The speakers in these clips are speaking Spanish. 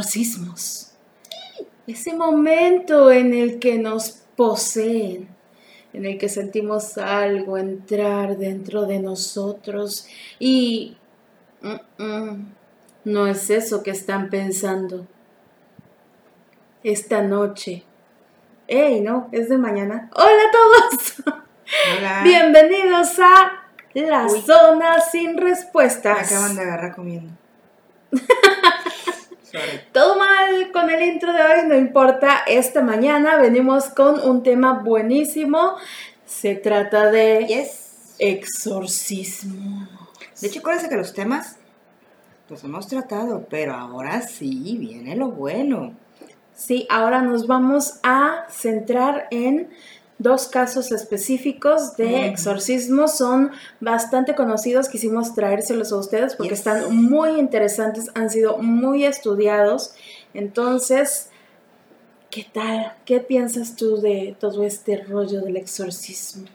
exorcismos. Ese momento en el que nos poseen, en el que sentimos algo entrar dentro de nosotros y mm, mm, no es eso que están pensando. Esta noche. ¡Ey, no! Es de mañana. ¡Hola a todos! Hola. Bienvenidos a La Zona Sin Respuestas. Me acaban de agarrar comiendo. Sorry. Todo mal con el intro de hoy, no importa. Esta mañana venimos con un tema buenísimo. Se trata de Yes. exorcismo. De hecho, acuérdense que los temas los hemos tratado, pero ahora sí viene lo bueno. Sí, ahora nos vamos a centrar en dos casos específicos de Ujú. exorcismo. Son bastante conocidos, quisimos traérselos a ustedes porque Yes. están muy interesantes, han sido muy estudiados. Entonces, ¿qué tal? ¿Qué piensas tú de todo este rollo del exorcismo?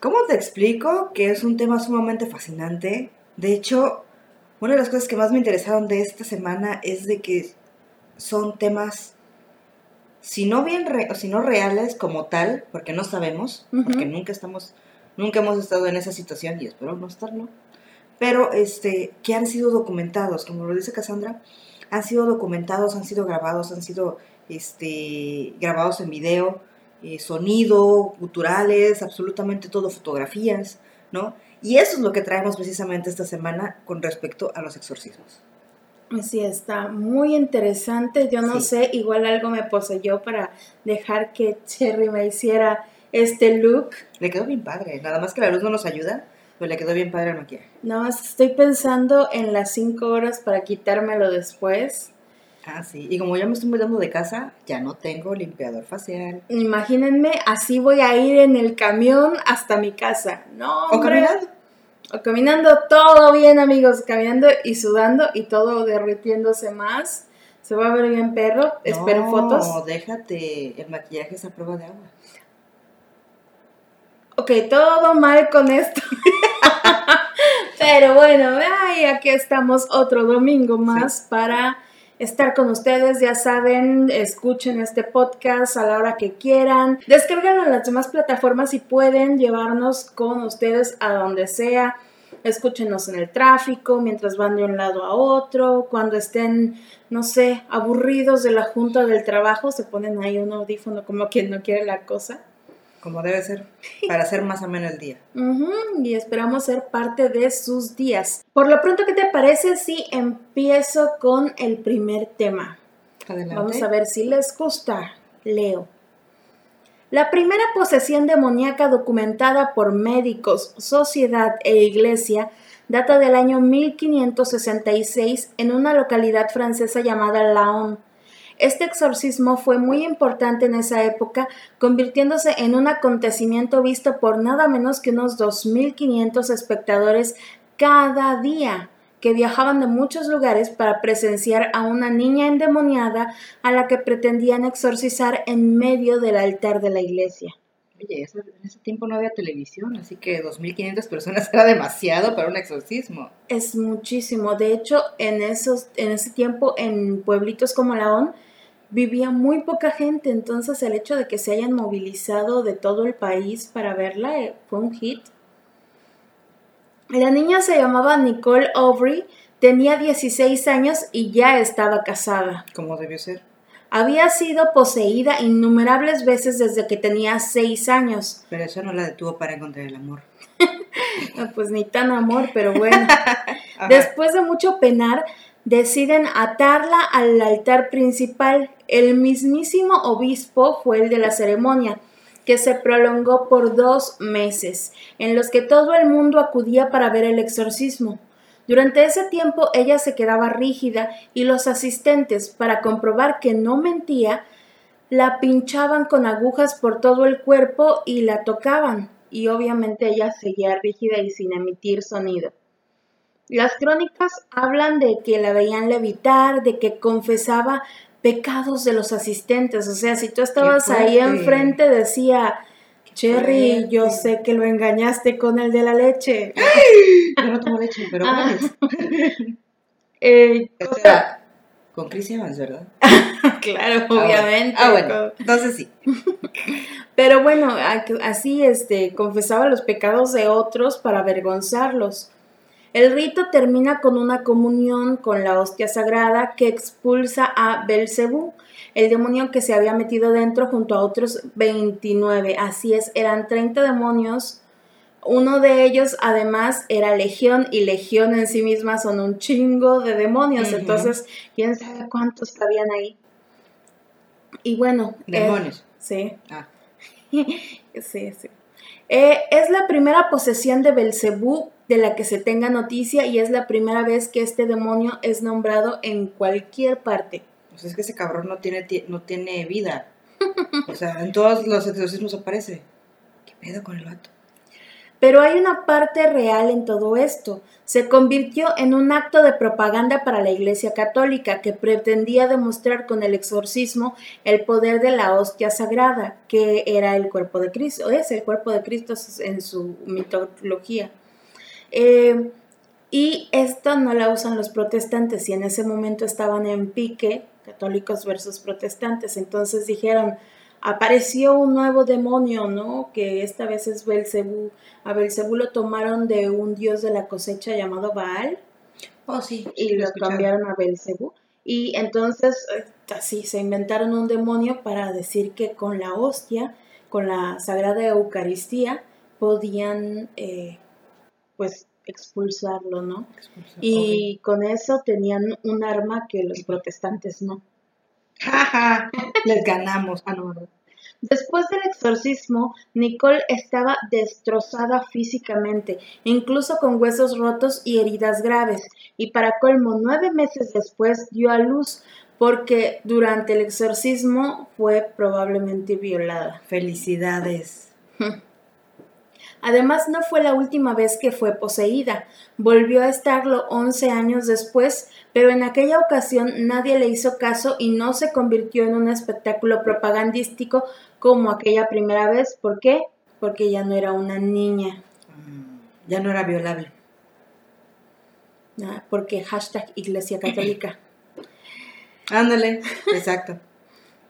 ¿Cómo te explico que es un tema sumamente fascinante? De hecho, una de las cosas que más me interesaron de esta semana es de que son temas, si no bien re- si no reales como tal, porque no sabemos, porque nunca estamos, nunca hemos estado en esa situación y espero no estarlo, pero este, que han sido documentados, como lo dice Cassandra, han sido documentados, han sido grabados, han sido este, grabados en video, eh, sonido, culturales, absolutamente todo, fotografías, ¿no? Y eso es lo que traemos precisamente esta semana con respecto a los exorcismos. Sí, está muy interesante. Yo no Sí. sé, igual algo me poseyó para dejar que Cherry me hiciera este look. Le quedó bien padre, nada más que la luz no nos ayuda, pero le quedó bien padre el maquillaje. Nada más estoy pensando en las cinco horas para quitármelo después. Ah, sí, y como ya me estoy mudando de casa, ya no tengo limpiador facial. Imagínense, así voy a ir en el camión hasta mi casa. No, hombre. caminando. O caminando, todo bien, amigos. Caminando y sudando y todo derritiéndose más. Se va a ver bien perro. Espero no, fotos. déjate, el maquillaje es a prueba de agua. Ok, todo mal con esto. Pero bueno, ay, aquí estamos otro domingo más para estar con ustedes. Ya saben, escuchen este podcast a la hora que quieran. Descárganlo en las demás plataformas y pueden llevarnos con ustedes a donde sea. Escúchenos en el tráfico, mientras van de un lado a otro, cuando estén, no sé, aburridos de la junta del trabajo, se ponen ahí un audífono como quien no quiere la cosa. Como debe ser, para hacer más ameno el día. Y esperamos ser parte de sus días. Por lo pronto, ¿qué te parece si empiezo con el primer tema? Adelante. Vamos a ver si les gusta. Leo. La primera posesión demoníaca documentada por médicos, sociedad e iglesia data del año 1566 en una localidad francesa llamada Laon. Este exorcismo fue muy importante en esa época, convirtiéndose en un acontecimiento visto por nada menos que unos 2.500 espectadores cada día, que viajaban de muchos lugares para presenciar a una niña endemoniada a la que pretendían exorcizar en medio del altar de la iglesia. Oye, eso- en ese tiempo no había televisión, así que 2.500 personas era demasiado para un exorcismo. Es muchísimo. De hecho, en, esos, en ese tiempo, en pueblitos como Laón, vivía muy poca gente. Entonces, el hecho de que se hayan movilizado de todo el país para verla eh, fue un hit. La niña se llamaba Nicole Aubry, tenía 16 años y ya estaba casada. Como debió ser. Había sido poseída innumerables veces desde que tenía 6 años. Pero eso no la detuvo para encontrar el amor. Pues ni tan amor, pero bueno. Después de mucho penar, deciden atarla al altar principal. El mismísimo obispo fue el de la ceremonia, que se prolongó por dos meses, en los que todo el mundo acudía para ver el exorcismo. Durante ese tiempo ella se quedaba rígida y los asistentes, para comprobar que no mentía, la pinchaban con agujas por todo el cuerpo y la tocaban, y obviamente ella seguía rígida y sin emitir sonido. Las crónicas hablan de que la veían levitar, de que confesaba pecados de los asistentes. O sea, si tú estabas ahí enfrente, decía, Cherry, yo sé que lo engañaste con el de la leche. Yo no tomo leche, pero Ah. Eh, Espera, con Chris Evans, ¿verdad? claro, Ah, obviamente. Ah, bueno. Entonces sí. Pero bueno, así este, confesaba los pecados de otros para avergonzarlos. El rito termina con una comunión con la hostia sagrada que expulsa a Belcebú, el demonio que se había metido dentro junto a otros 29. Así es, eran 30 demonios. Uno de ellos además era Legión y Legión en sí misma son un chingo de demonios. Entonces, quién sabe cuántos cabían ahí. Y bueno, eh, Demonios. sí. Ah, Sí, sí. Eh, es la primera posesión de Belcebú de la que se tenga noticia y es la primera vez que este demonio es nombrado en cualquier parte. pues es que ese cabrón no tiene, ti- no tiene vida. O sea, en todos los exorcismos aparece. ¿Qué pedo con el vato? Pero hay una parte real en todo esto. Se convirtió en un acto de propaganda para la Iglesia Católica que pretendía demostrar con el exorcismo el poder de la hostia sagrada, que era el cuerpo de Cristo, es el cuerpo de Cristo en su mitología. Eh, y esto no la usan los protestantes y en ese momento estaban en pique, católicos versus protestantes. Entonces dijeron, apareció un nuevo demonio, ¿no? Que esta vez es Belcebú. A Belcebú lo tomaron de un dios de la cosecha llamado Baal Oh, sí. y lo cambiaron a Belcebú. Y entonces, eh, así, se inventaron un demonio para decir que con la hostia, con la sagrada Eucaristía, podían, eh, pues, expulsarlo, ¿no? Y con eso tenían un arma que los protestantes no. Jaja, les ganamos. Ah, no. Después del exorcismo, Nicole estaba destrozada físicamente, incluso con huesos rotos y heridas graves, y para colmo, nueve meses después dio a luz porque durante el exorcismo fue probablemente violada. Felicidades. Además, no fue la última vez que fue poseída. Volvió a estarlo 11 años después, pero en aquella ocasión nadie le hizo caso y no se convirtió en un espectáculo propagandístico como aquella primera vez. ¿Por qué? Porque ya no era una niña. Mm, Ya no era violable. Ah, Porque hashtag Iglesia Católica. Ándale, exacto.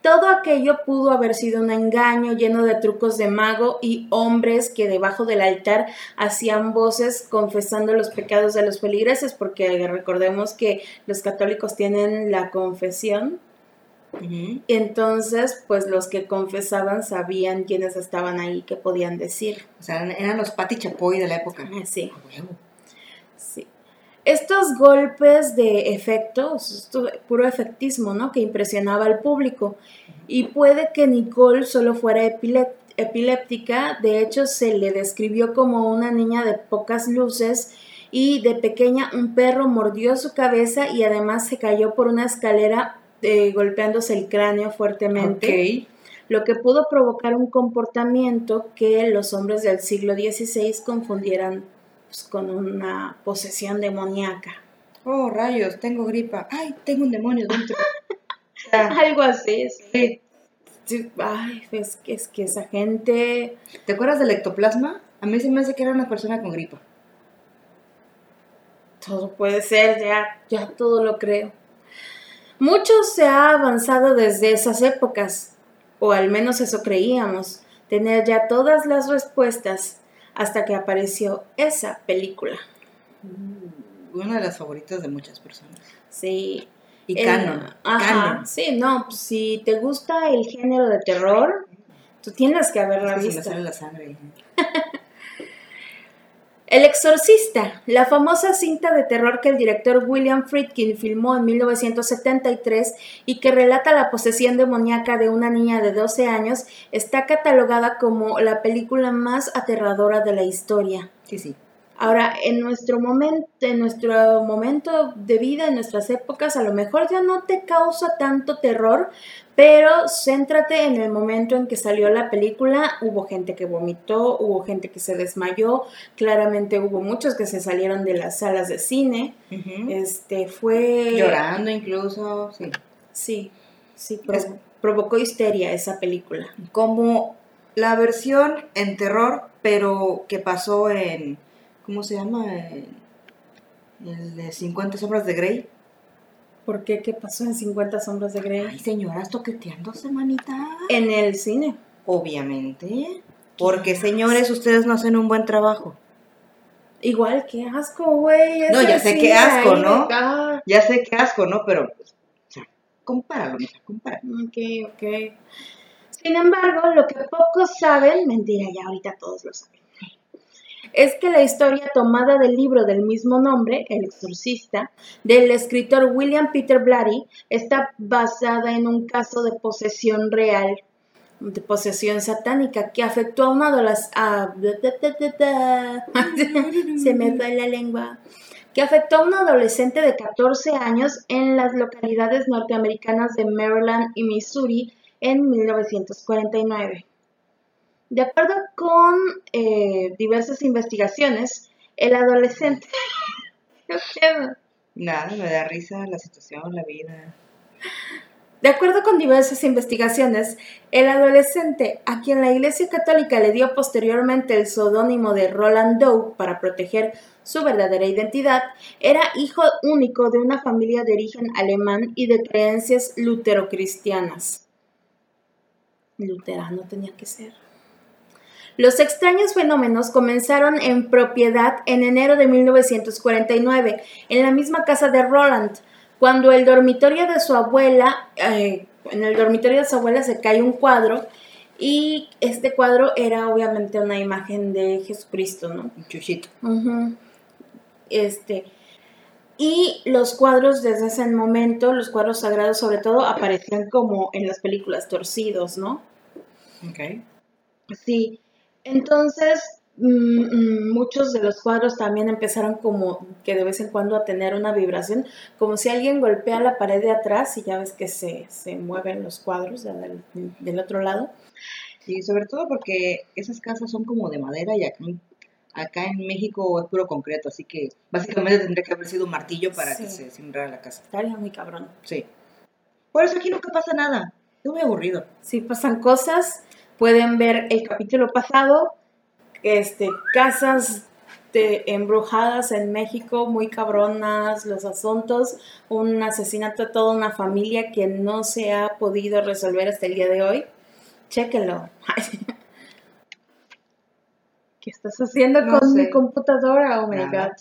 Todo aquello pudo haber sido un engaño lleno de trucos de mago y hombres que debajo del altar hacían voces confesando los pecados de los feligreses, porque recordemos que los católicos tienen la confesión, entonces pues los que confesaban sabían quiénes estaban ahí, qué podían decir. O sea, eran los Pati Chapoy de la época. Ah, Sí. Sí. Estos golpes de efectos, esto puro efectismo, ¿no? Que impresionaba al público. Y puede que Nicole solo fuera epiléptica, de hecho se le describió como una niña de pocas luces y de pequeña un perro mordió su cabeza y además se cayó por una escalera eh, golpeándose el cráneo fuertemente lo que pudo provocar un comportamiento que los hombres del siglo XVI confundieran pues, con una posesión demoníaca. Oh, rayos, tengo gripa. Ay, tengo un demonio dentro. Algo así, sí. sí. Sí, Ay, es que, es que esa gente... ¿Te acuerdas del ectoplasma? A mí se me hace que era una persona con gripa. Todo puede ser, ya, ya todo lo creo. Mucho se ha avanzado desde esas épocas, o al menos eso creíamos, tener ya todas las respuestas hasta que apareció esa película. Una de las favoritas de muchas personas. Sí, Y El- canon. Ajá, Canon. sí, no, pues, si te gusta el género de terror, tú tienes que haberla Es que se me visto. sale la sangre. El Exorcista, la famosa cinta de terror que el director William Friedkin filmó en 1973 y que relata la posesión demoníaca de una niña de 12 años, está catalogada como la película más aterradora de la historia. Sí, sí. Ahora, en nuestro momento, en nuestro momento de vida, en nuestras épocas, a lo mejor ya no te causa tanto terror, pero céntrate en el momento en que salió la película. Hubo gente que vomitó, hubo gente que se desmayó, claramente hubo muchos que se salieron de las salas de cine. Este fue Llorando incluso, sí. Sí, sí, pro- Es- provocó histeria esa película. Como la versión en terror, pero que pasó en, ¿cómo se llama? El de 50 sombras de Grey. ¿Por qué? ¿Qué pasó en 50 sombras de Grey? Ay, señoras toqueteándose, manita. En el cine. Obviamente. Porque, señores, ustedes no hacen un buen trabajo. Igual, qué asco, güey. No, ya sé qué asco, ahí, ¿no? ah, Ya sé qué asco, ¿no? Pero, pues, o sea, compáralo, mija, compáralo. Ok, ok. Sin embargo, lo que pocos saben, mentira, ya ahorita todos lo saben, es que la historia tomada del libro del mismo nombre, El Exorcista, del escritor William Peter Blatty, está basada en un caso de posesión real, de posesión satánica, que afectó a una adolescente... Se me fue la lengua que afectó a un adolescente de 14 años en las localidades norteamericanas de Maryland y Missouri en 1949. De acuerdo con eh, diversas investigaciones, el adolescente... Nada, me da risa la situación, la vida. De acuerdo con diversas investigaciones, el adolescente a quien la Iglesia Católica le dio posteriormente el seudónimo de Roland Doe para proteger su verdadera identidad, era hijo único de una familia de origen alemán y de creencias luterocristianas. Luterano tenía que ser. Los extraños fenómenos comenzaron en propiedad en enero de 1949, en la misma casa de Roland, cuando el dormitorio de su abuela, eh, en el dormitorio de su abuela se cae un cuadro y este cuadro era obviamente una imagen de Jesucristo, ¿no? Un chuchito. Este, y los cuadros desde ese momento, los cuadros sagrados sobre todo, aparecían como en las películas torcidos, ¿no? Ok. Sí, entonces mm, mm, muchos de los cuadros también empezaron como que de vez en cuando a tener una vibración, como si alguien golpea la pared de atrás y ya ves que se, se mueven los cuadros de- del, del otro lado. Sí, sobre todo porque esas casas son como de madera y acá, acá en México es puro concreto, así que básicamente tendría que haber sido un martillo para que Sí. se simbrara la casa. Estaría muy cabrón. Sí. Por eso aquí nunca pasa nada. Es muy aburrido. Si pasan cosas, pueden ver el capítulo pasado, este, casas de embrujadas en México, muy cabronas, los asuntos, un asesinato de toda una familia que no se ha podido resolver hasta el día de hoy. Chéquenlo. ¿Qué estás haciendo No con mi computadora? Oh my Nada. god.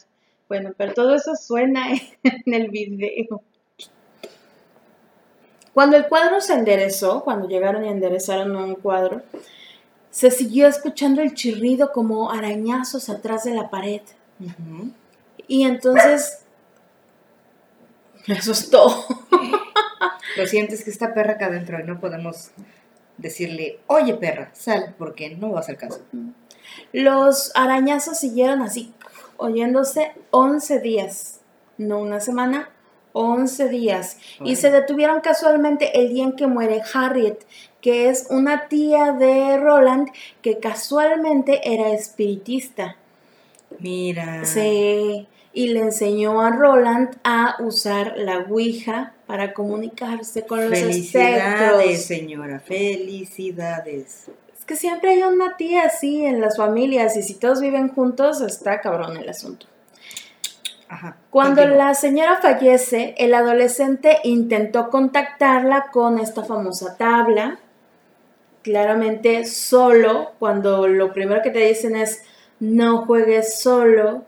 Bueno, pero todo eso suena en el video. Cuando el cuadro se enderezó, cuando llegaron y enderezaron un cuadro, se siguió escuchando el chirrido como arañazos atrás de la pared. Ujú. Y entonces me asustó. Lo sientes que está perra acá adentro y no podemos decirle, oye perra, sal, porque no va a hacer caso. Los arañazos siguieron así, oyéndose 11 días, no una semana, 11 días. Y se detuvieron casualmente el día en que muere Harriet, que es una tía de Roland que casualmente era espiritista. Mira. Sí, y le enseñó a Roland a usar la Ouija para comunicarse con los Felicidades, espectros. señora, felicidades. Es que siempre hay una tía así en las familias y si todos viven juntos está cabrón el asunto. Ajá. Cuando la señora fallece, el adolescente intentó contactarla con esta famosa tabla, claramente solo, cuando lo primero que te dicen es no juegues solo,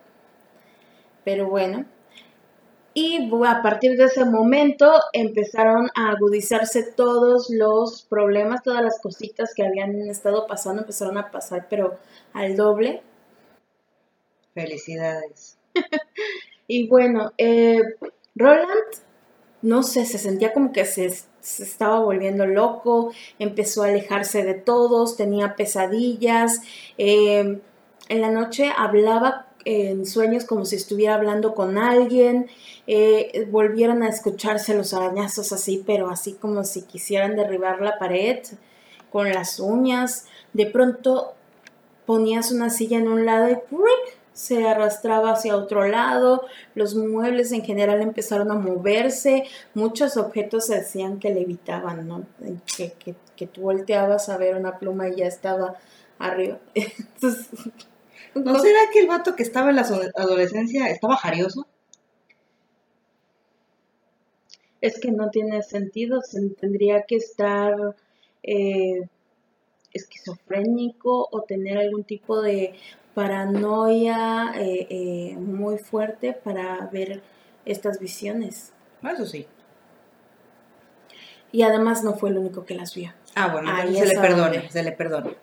pero bueno. Y a partir de ese momento empezaron a agudizarse todos los problemas, todas las cositas que habían estado pasando, empezaron a pasar, pero al doble. Felicidades. Y bueno, eh, Roland, no sé, se sentía como que se, estaba volviendo loco, empezó a alejarse de todos, tenía pesadillas, eh, en la noche hablaba en sueños como si estuviera hablando con alguien, eh, volvieron a escucharse los arañazos así, pero así como si quisieran derribar la pared con las uñas, de pronto ponías una silla en un lado y. se arrastraba hacia otro lado, los muebles en general empezaron a moverse, muchos objetos se decían que levitaban, ¿no? Que, que, que tú volteabas a ver una pluma y ya estaba arriba. Entonces, ¿No será que el vato que estaba en la adolescencia estaba jarioso? Es que no tiene sentido, se tendría que estar eh, esquizofrénico o tener algún tipo de paranoia eh, eh, muy fuerte para ver estas visiones. Eso sí. Y además no fue el único que las vio. Ah, bueno, Ahí se le perdone, donde- se le perdone.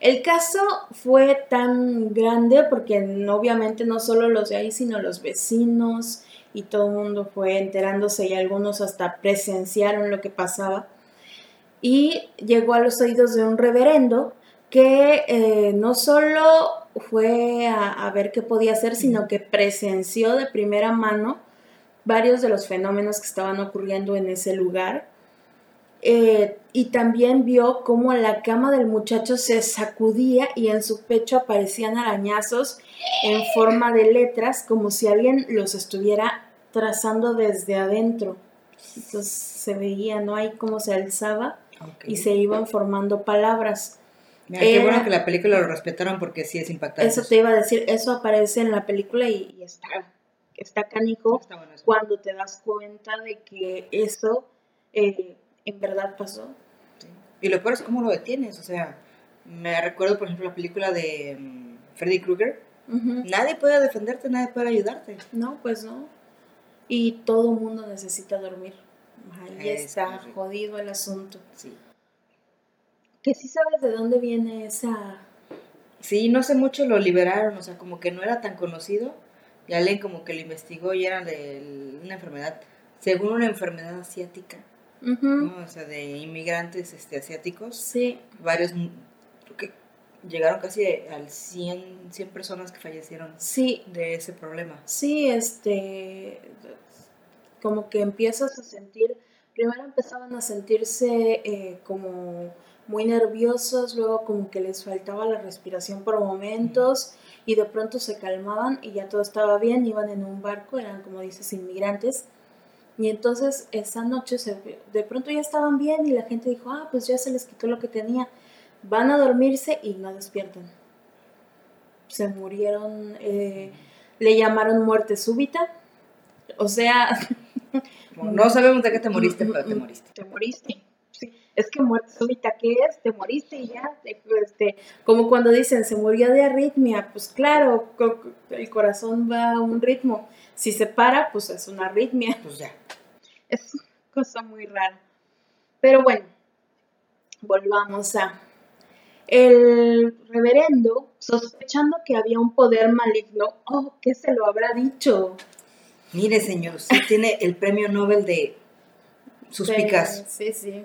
El caso fue tan grande porque obviamente no solo los de ahí, sino los vecinos y todo el mundo fue enterándose y algunos hasta presenciaron lo que pasaba. Y llegó a los oídos de un reverendo que eh, no solo fue a, a ver qué podía hacer, sino que presenció de primera mano varios de los fenómenos que estaban ocurriendo en ese lugar. Eh, y también vio cómo la cama del muchacho se sacudía y en su pecho aparecían arañazos en forma de letras, como si alguien los estuviera trazando desde adentro. Entonces se veía, ¿no? Ahí cómo se alzaba y se iban formando palabras. Mira, qué era- bueno que la película lo respetaron porque sí es impactante. Eso te iba a decir, eso aparece en la película y, y está, está canijo Está bueno eso. cuando te das cuenta de que eso eh, en verdad pasó. Sí. Y lo peor es cómo lo detienes. O sea, me recuerdo, por ejemplo, la película de mm, Freddy Krueger. Nadie puede defenderte, nadie puede ayudarte. No, pues no. Y todo mundo necesita dormir. Ahí Es está correcto. jodido el asunto. Sí. Que sí sabes de dónde viene esa... Sí, no sé mucho lo liberaron, o sea, como que no era tan conocido. Y alguien como que lo investigó y era de una enfermedad, según una enfermedad asiática. ¿no? O sea, de inmigrantes este, asiáticos. Sí, Varios, mm, que llegaron casi al 100, 100 personas que fallecieron sí, de ese problema. sí, este... Como que empiezas a sentir... Primero empezaban a sentirse eh, como muy nerviosos, luego como que les faltaba la respiración por momentos y de pronto se calmaban y ya todo estaba bien, iban en un barco, eran como dices inmigrantes y entonces esa noche se, de pronto ya estaban bien y la gente dijo, ah, pues ya se les quitó lo que tenía, van a dormirse y no despiertan. Se murieron, eh, le llamaron muerte súbita, o sea, no sabemos de qué te moriste, pero te moriste. te moriste. Sí, es que muerte súbita, ¿qué es? Te moriste y ya. te- Este, como cuando dicen, se murió de arritmia. Pues claro, el corazón va a un ritmo. Si se para, pues es una arritmia. Pues ya. Es una cosa muy rara. Pero bueno, volvamos a... El reverendo, sospechando que había un poder maligno, oh, ¿qué se lo habrá dicho? Mire, señor, usted tiene el premio Nobel de suspicaz. Sí, sí.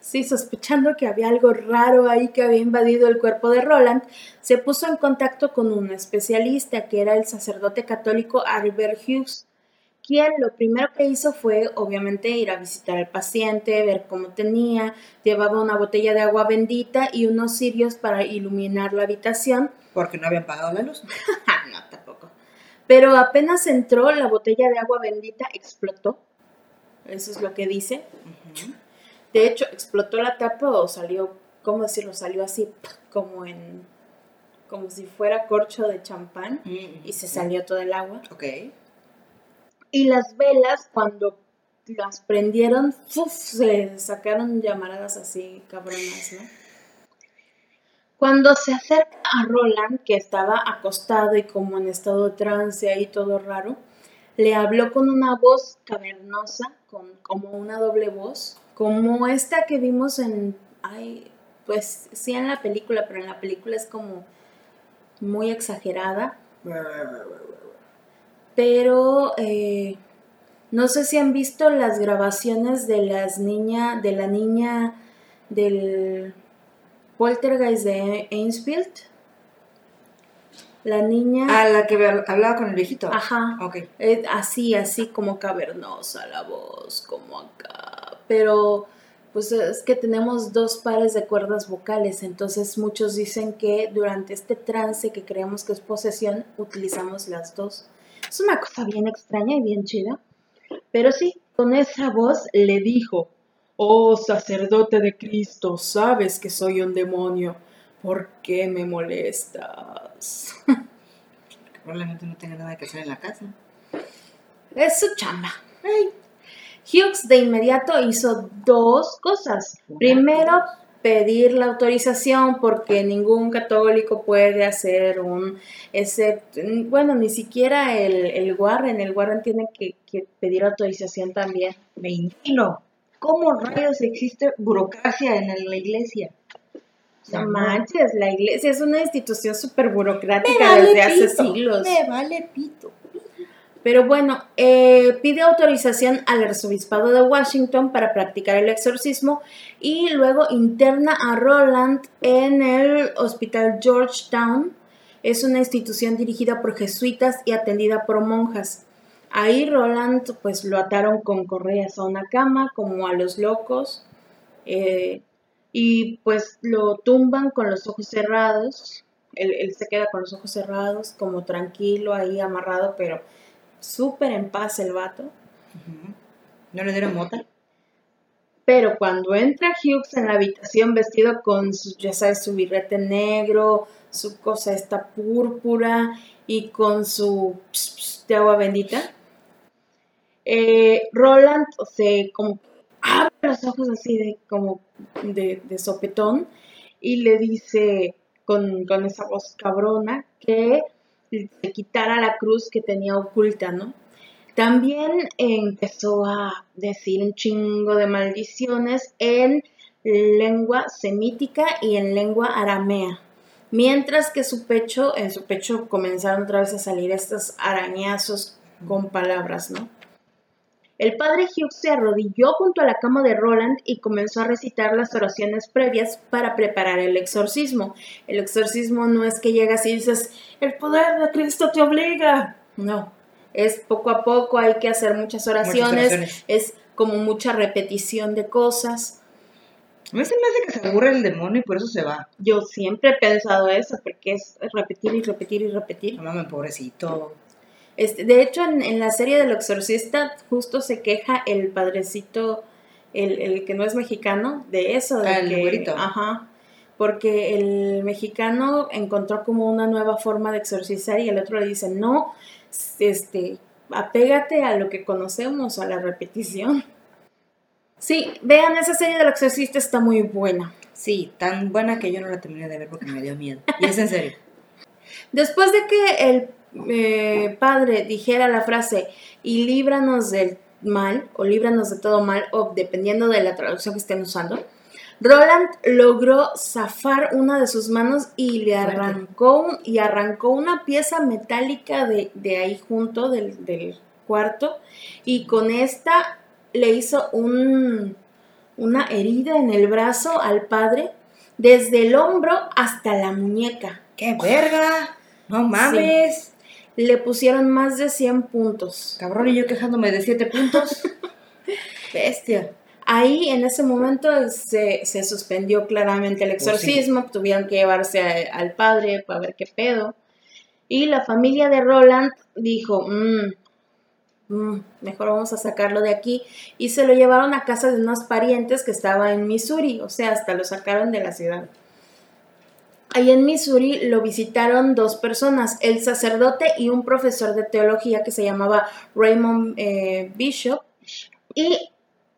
Sí, sospechando que había algo raro ahí que había invadido el cuerpo de Roland, se puso en contacto con un especialista que era el sacerdote católico Albert Hughes, quien lo primero que hizo fue obviamente ir a visitar al paciente, ver cómo tenía, llevaba una botella de agua bendita y unos cirios para iluminar la habitación. Porque no habían pagado la luz. Ah, no, tampoco. Pero apenas entró, la botella de agua bendita explotó. Eso es lo que dice. De hecho, explotó la tapa o salió, ¿cómo decirlo? Salió así, como en, como si fuera corcho de champán y se salió todo el agua. Ok. Y las velas, cuando las prendieron, ¡fuf! se sacaron llamaradas así cabronas, ¿no? Cuando se acerca a Roland, que estaba acostado y como en estado de trance ahí todo raro, le habló con una voz cavernosa, con, como una doble voz, como esta que vimos en, ay, pues sí en la película, pero en la película es como muy exagerada, pero eh, no sé si han visto las grabaciones de las niña, de la niña del Poltergeist de Ainsfield. La niña, Ah, la que habl- hablaba con el viejito. ajá, Ok. eh, así, así como cavernosa la voz, como acá. Pero, pues es que tenemos dos pares de cuerdas vocales, entonces muchos dicen que durante este trance que creemos que es posesión, utilizamos las dos. Es una cosa bien extraña y bien chida. Pero sí, con esa voz le dijo, Oh sacerdote de Cristo, sabes que soy un demonio. ¿Por qué me molestas? Probablemente no tenga nada que hacer en la casa. Es su chamba. Ay, Hughes de inmediato hizo dos cosas. Primero, pedir la autorización porque ningún católico puede hacer un, ese, bueno, ni siquiera el, el Warren, el Warren tiene que, pedir autorización también. Me. ¿Cómo rayos existe burocracia en la iglesia? No manches, la iglesia es una institución súper burocrática desde hace siglos. Me vale pito. Pero bueno, eh, pide autorización al arzobispado de Washington para practicar el exorcismo y luego interna a Roland en el Hospital Georgetown. Es una institución dirigida por jesuitas y atendida por monjas. Ahí Roland pues lo ataron con correas a una cama como a los locos eh, y pues lo tumban con los ojos cerrados. Él, él se queda con los ojos cerrados como tranquilo ahí amarrado pero súper en paz el vato. ¿No le dieron mota? Pero cuando entra Hughes en la habitación vestido con, su, ya sabes, su birrete negro, su cosa esta púrpura y con su de agua bendita, eh, Roland se como abre los ojos así de como de, sopetón y le dice con, con esa voz cabrona que se quitara la cruz que tenía oculta, ¿no? También empezó a decir un chingo de maldiciones en lengua semítica y en lengua aramea. Mientras que su pecho, en su pecho comenzaron otra vez a salir estos arañazos con palabras, ¿no? El padre Hughes se arrodilló junto a la cama de Roland y comenzó a recitar las oraciones previas para preparar el exorcismo. El exorcismo no es que llegas y dices, el poder de Cristo te obliga. No, es poco a poco, hay que hacer muchas oraciones, es como mucha repetición de cosas. A mí se me hace que se aburre el demonio y por eso se va. Yo siempre he pensado eso, porque es repetir y repetir y repetir. No pobrecito. Este, de hecho, en, la serie del exorcista justo se queja el padrecito, el, que no es mexicano, de eso. De ah, el Ajá. Porque el mexicano encontró como una nueva forma de exorcizar y el otro le dice, no, este, apégate a lo que conocemos, a la repetición. Sí, vean, esa serie del exorcista está muy buena. Sí, tan buena que yo no la terminé de ver porque me dio miedo. Y es en serio. Después de que el eh, padre dijera la frase y líbranos del mal o líbranos de todo mal o dependiendo de la traducción que estén usando, Roland logró zafar una de sus manos y le arrancó y arrancó una pieza metálica de, ahí junto del, del, cuarto y con esta le hizo un, una herida en el brazo al padre desde el hombro hasta la muñeca. ¡Qué verga! No mames le pusieron más de 100 puntos. Cabrón, y yo quejándome de 7 puntos. Bestia. Ahí en ese momento se, suspendió claramente el pues exorcismo, tuvieron que llevarse al padre para ver qué pedo. Y la familia de Roland dijo, mm, mm, mejor vamos a sacarlo de aquí. Y se lo llevaron a casa de unos parientes que estaba en Missouri, o sea, hasta lo sacaron de la ciudad. Ahí en Missouri lo visitaron dos personas, el sacerdote y un profesor de teología que se llamaba Raymond eh, Bishop y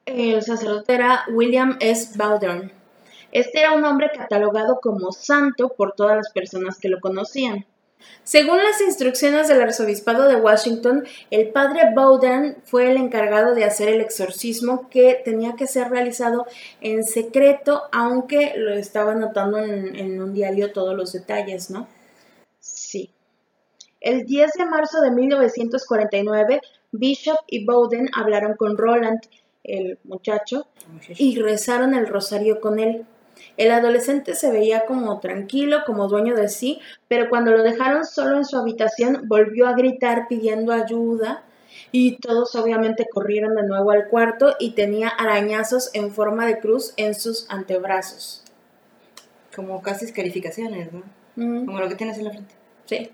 el sacerdote era William S. Bowden. Este era un hombre catalogado como santo por todas las personas que lo conocían. Según las instrucciones del arzobispado de Washington, el padre Bowden fue el encargado de hacer el exorcismo que tenía que ser realizado en secreto, aunque lo estaba anotando en, un diario todos los detalles, ¿no? Sí. El 10 de marzo de 1949, Bishop y Bowden hablaron con Roland, el muchacho, y rezaron el rosario con él. El adolescente se veía como tranquilo, como dueño de sí, pero cuando lo dejaron solo en su habitación volvió a gritar pidiendo ayuda y todos obviamente corrieron de nuevo al cuarto y tenía arañazos en forma de cruz en sus antebrazos. Como casi escarificaciones, ¿no? Como lo que tienes en la frente. Sí.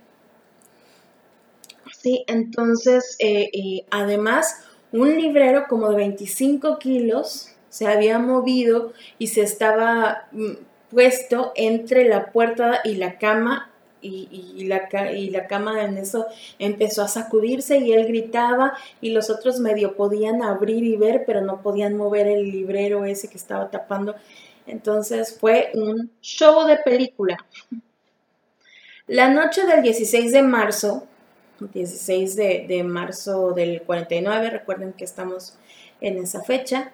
Sí, entonces, eh, además, un librero como de 25 kilos se había movido y se estaba mm, puesto entre la puerta y la cama y, la, y la cama en eso empezó a sacudirse y él gritaba y los otros medio podían abrir y ver, pero no podían mover el librero ese que estaba tapando. Entonces fue un show de película. La noche del 16 de marzo, 16 de, de marzo del 49, recuerden que estamos en esa fecha,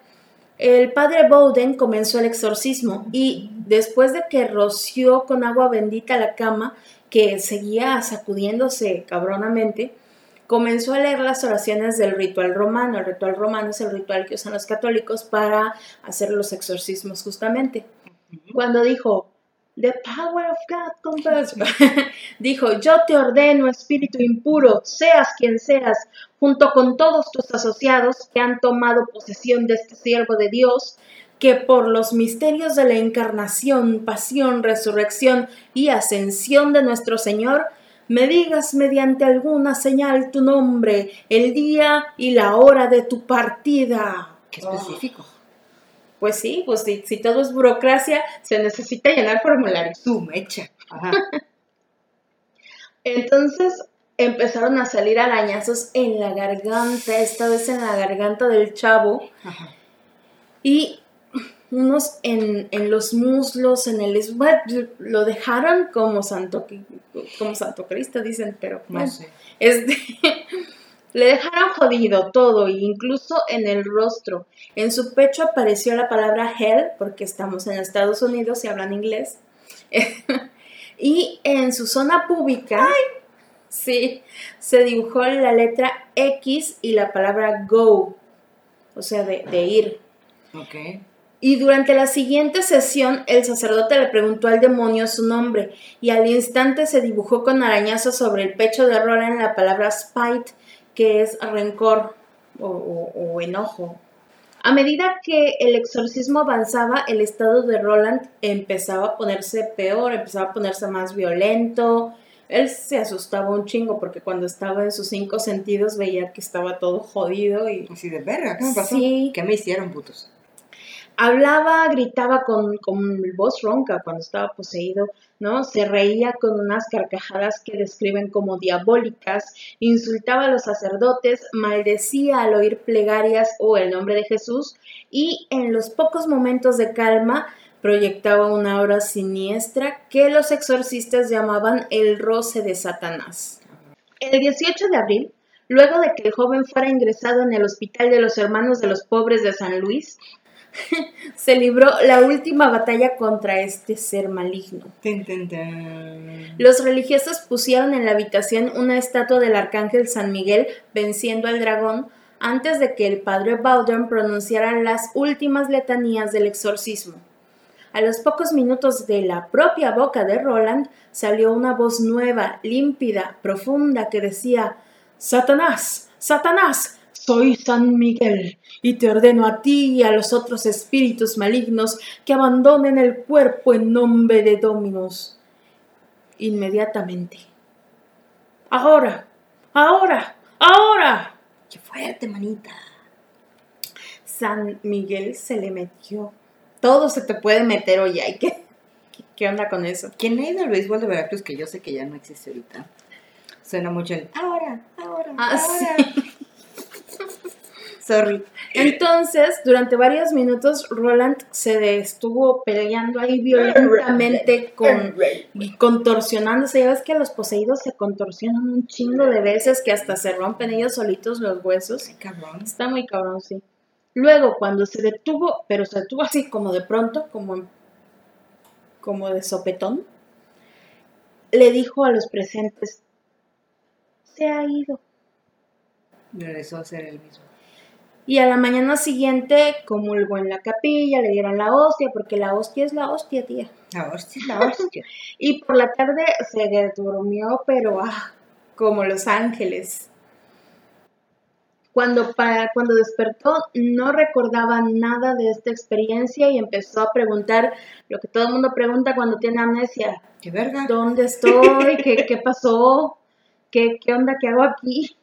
el padre Bowden comenzó el exorcismo y después de que roció con agua bendita la cama, que seguía sacudiéndose cabronamente, comenzó a leer las oraciones del ritual romano. El ritual romano es el ritual que usan los católicos para hacer los exorcismos justamente. Cuando dijo, The power of God dijo, yo te ordeno, espíritu impuro, seas quien seas, junto con todos tus asociados que han tomado posesión de este siervo de Dios, que por los misterios de la encarnación, pasión, resurrección y ascensión de nuestro Señor, me digas mediante alguna señal tu nombre, el día y la hora de tu partida. Qué específico. Pues sí, pues si, si todo es burocracia, se necesita llenar formularios. Tu mecha. Ajá. Entonces empezaron a salir arañazos en la garganta, esta vez en la garganta del chavo, Ajá. y unos en, en los muslos, en el... Lo dejaron como Santo, como Santo Cristo, dicen, pero No bueno, sé. este, le dejaron jodido todo, e incluso en el rostro. En su pecho apareció la palabra hell, porque estamos en Estados Unidos y hablan inglés. y en su zona pública, sí, se dibujó la letra X y la palabra go, o sea, de, de ir. Ok. Y durante la siguiente sesión, el sacerdote le preguntó al demonio su nombre, y al instante se dibujó con arañazos sobre el pecho de Roland la palabra spite, que es rencor o, o- o enojo. A medida que el exorcismo avanzaba, el estado de Roland empezaba a ponerse peor, empezaba a ponerse más violento. Él se asustaba un chingo porque cuando estaba en sus cinco sentidos veía que estaba todo jodido y Así de verga, ¿qué me pasó? Sí. ¿Qué me hicieron, putos? Hablaba, gritaba con, con voz ronca cuando estaba poseído, ¿no? Se reía con unas carcajadas que describen como diabólicas, insultaba a los sacerdotes, maldecía al oír plegarias o el nombre de Jesús y en los pocos momentos de calma proyectaba una aura siniestra que los exorcistas llamaban el roce de Satanás. El 18 de abril, luego de que el joven fuera ingresado en el Hospital de los Hermanos de los Pobres de San Luis, se libró la última batalla contra este ser maligno. Los religiosos pusieron en la habitación una estatua del arcángel San Miguel venciendo al dragón antes de que el padre Bowden pronunciara las últimas letanías del exorcismo. A los pocos minutos de la propia boca de Roland salió una voz nueva, límpida, profunda, que decía Satanás, Satanás, soy San Miguel, y te ordeno a ti y a los otros espíritus malignos que abandonen el cuerpo en nombre de Dominus. Inmediatamente. Ahora, ahora, ahora. Qué fuerte, manita. San Miguel se le metió. Todo se te puede meter, oye, ¿y qué, qué, onda con eso? ¿Quién ha ido al béisbol de Veracruz? Que yo sé que ya no existe ahorita. Suena mucho el ahora, ahora, Ah, ahora. Sorry. Entonces, durante varios minutos, Roland se estuvo peleando ahí violentamente con, contorsionándose. Ya ves que los poseídos se contorsionan un chingo de veces que hasta se rompen ellos solitos los huesos. Cabrón. Está muy cabrón, sí. Luego, cuando se detuvo, pero se detuvo así como de pronto, como, como de sopetón, le dijo a los presentes, se ha ido. Regresó a ser el mismo. Y a la mañana siguiente comulgó en la capilla, le dieron la hostia, porque la hostia es la hostia, tía. La hostia, la hostia. Y por la tarde se durmió, pero ah, como los ángeles. Cuando, pa- cuando despertó, no recordaba nada de esta experiencia y empezó a preguntar lo que todo el mundo pregunta cuando tiene amnesia. Qué verga. ¿Dónde estoy? ¿Qué, qué pasó? ¿Qué, ¿Qué onda? ¿Qué hago aquí?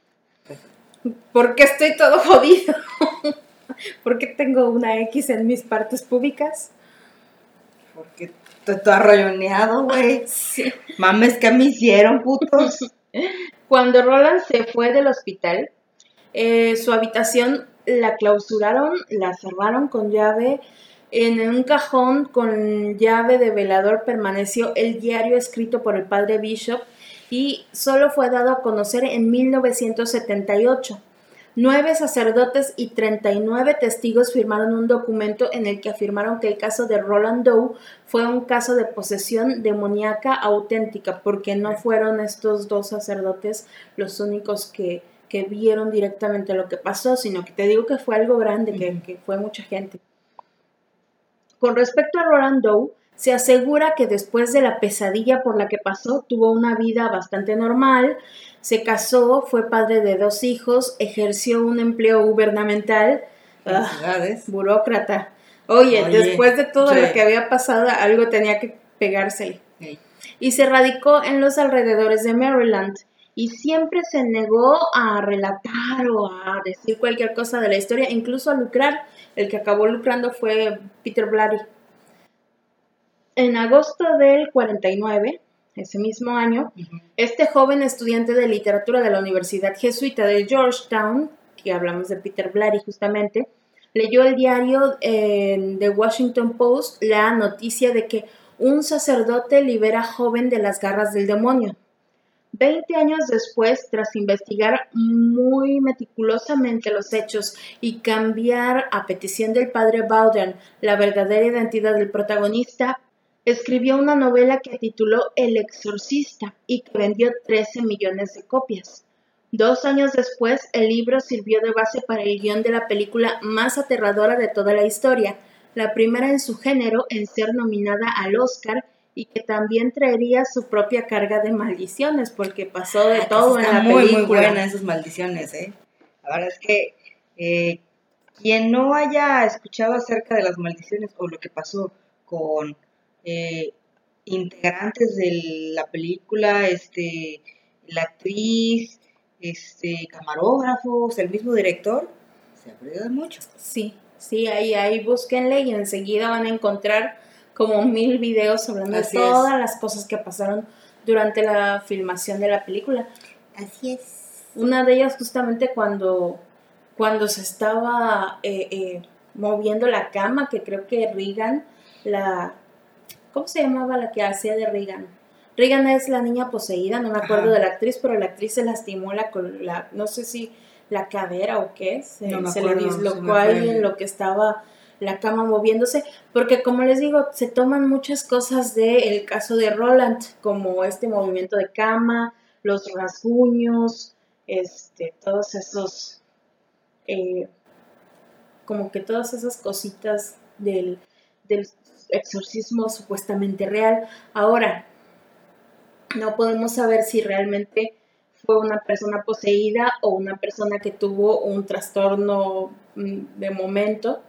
¿Por qué estoy todo jodido? ¿Por qué tengo una X en mis partes públicas? Porque Estoy todo arroyoneado, güey. Sí. Mames, ¿qué me hicieron, putos? Cuando Roland se fue del hospital, eh, su habitación la clausuraron, la cerraron con llave. En un cajón con llave de velador permaneció el diario escrito por el padre Bishop y solo fue dado a conocer en 1978. Nueve sacerdotes y 39 testigos firmaron un documento en el que afirmaron que el caso de Roland Doe fue un caso de posesión demoníaca auténtica, porque no fueron estos dos sacerdotes los únicos que, que vieron directamente lo que pasó, sino que te digo que fue algo grande, que, que fue mucha gente. Con respecto a Roland Doe, se asegura que después de la pesadilla por la que pasó, tuvo una vida bastante normal, se casó, fue padre de dos hijos, ejerció un empleo gubernamental, ah, burócrata. Oye, Oye, después de todo sí. lo que había pasado, algo tenía que pegársele. Ey. Y se radicó en los alrededores de Maryland. Y siempre se negó a relatar o a decir cualquier cosa de la historia, incluso a lucrar. El que acabó lucrando fue Peter Blatty. En agosto del 49, ese mismo año, este joven estudiante de literatura de la Universidad Jesuita de Georgetown, que hablamos de Peter Blatty justamente, leyó el diario eh, The Washington Post la noticia de que un sacerdote libera joven de las garras del demonio. Veinte años después, tras investigar muy meticulosamente los hechos y cambiar a petición del padre Bowden la verdadera identidad del protagonista, escribió una novela que tituló El exorcista y que vendió 13 millones de copias. Dos años después, el libro sirvió de base para el guion de la película más aterradora de toda la historia, la primera en su género en ser nominada al Oscar y que también traería su propia carga de maldiciones porque pasó de Ah, que todo en la muy, película. muy buena esas maldiciones, ¿eh? La verdad es que eh, quien no haya escuchado acerca de las maldiciones o lo que pasó con eh, integrantes de la película, este, la actriz, este, camarógrafos, el mismo director, se ha perdido mucho. Sí, sí, ahí, ahí búsquenle y enseguida van a encontrar como mil videos hablando Así de es. todas las cosas que pasaron durante la filmación de la película. Así es. Una de ellas justamente cuando, cuando se estaba eh, eh, moviendo la cama, que creo que Regan, la... ¿Cómo se llamaba la que hacía de Regan? Regan es la niña poseída, no me acuerdo Ajá. de la actriz, pero la actriz se lastimó la, la no sé si la cadera o qué, se, No me se le acuerdo, dislocó ahí en lo que estaba la cama moviéndose, porque como les digo, se toman muchas cosas del caso de Roland, como este movimiento de cama, los rasguños, este, todos esos, eh, como que todas esas cositas del, del exorcismo supuestamente real. Ahora, no podemos saber si realmente fue una persona poseída o una persona que tuvo un trastorno mm, de momento,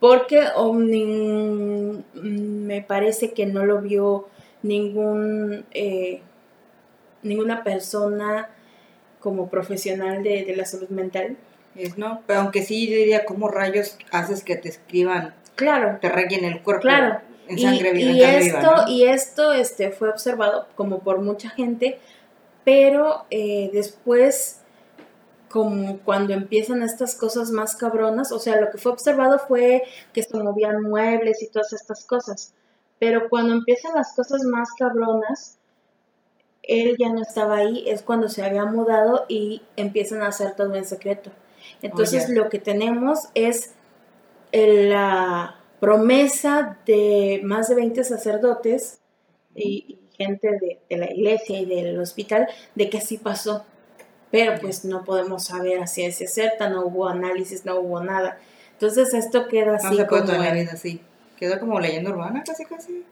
porque o nin- mm, me parece que no lo vio ningún eh, ninguna persona como profesional de, de la salud mental. Es, ¿no? Pero aunque sí diría, ¿cómo rayos haces que te escriban, Claro, te rayen el cuerpo Claro. en y, sangre viva? y en carne esto, viva, ¿no? y esto este, fue observado como por mucha gente, pero eh, después, como cuando empiezan estas cosas más cabronas, o sea, lo que fue observado fue que se movían muebles y todas estas cosas, pero cuando empiezan las cosas más cabronas, él ya no estaba ahí, es cuando se había mudado y empiezan a hacer todo en secreto. Entonces lo que tenemos es la promesa de más de 20 sacerdotes y, y gente de, de la iglesia y del hospital de que sí pasó. Pero pues no podemos saber a ciencia cierta, no hubo análisis, no hubo nada. Entonces esto queda No así se puede como... en- así. Quedó como leyenda urbana, casi, casi.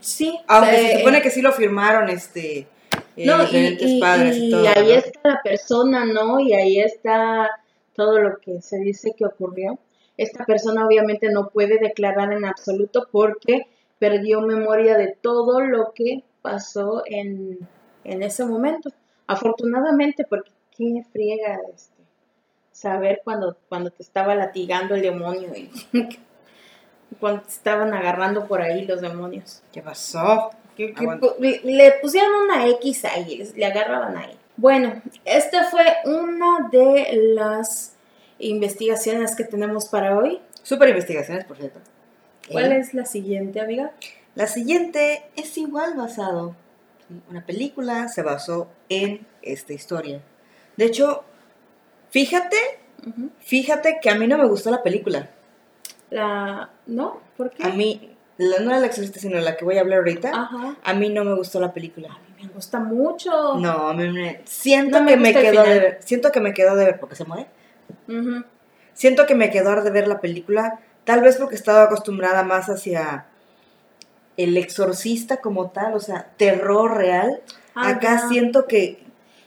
Sí. Aunque eh, se supone que sí lo firmaron, este, eh, No, y, diferentes y- padres y, y todo. ahí ¿no? está la persona, ¿no? Y ahí está todo lo que se dice que ocurrió. Esta persona obviamente no puede declarar en absoluto porque perdió memoria de todo lo que pasó en, en ese momento. Afortunadamente, porque qué friega este, saber cuando, cuando te estaba latigando el demonio. y- cuando estaban agarrando por ahí los demonios. ¿Qué pasó? Pu- le- le pusieron una X ahí, le agarraban ahí. Bueno, esta fue una de las investigaciones que tenemos para hoy. Super investigaciones, por cierto. ¿Cuál Eh, es la siguiente, amiga? La siguiente es igual basado. Una película se basó en esta historia. De hecho, fíjate, fíjate que a mí no me gustó la película. La... ¿No? ¿Por qué? A mí, la, no la exorcista, sino la que voy a hablar ahorita. Ajá. A mí no me gustó la película. A mí me gusta mucho. No, a mí me... Siento No me que me el quedó de ver. Siento que me quedó de ver porque se muere. Siento que me quedó de ver la película, tal vez porque estaba acostumbrada más hacia el exorcista como tal, o sea, terror real. Ah, Acá siento que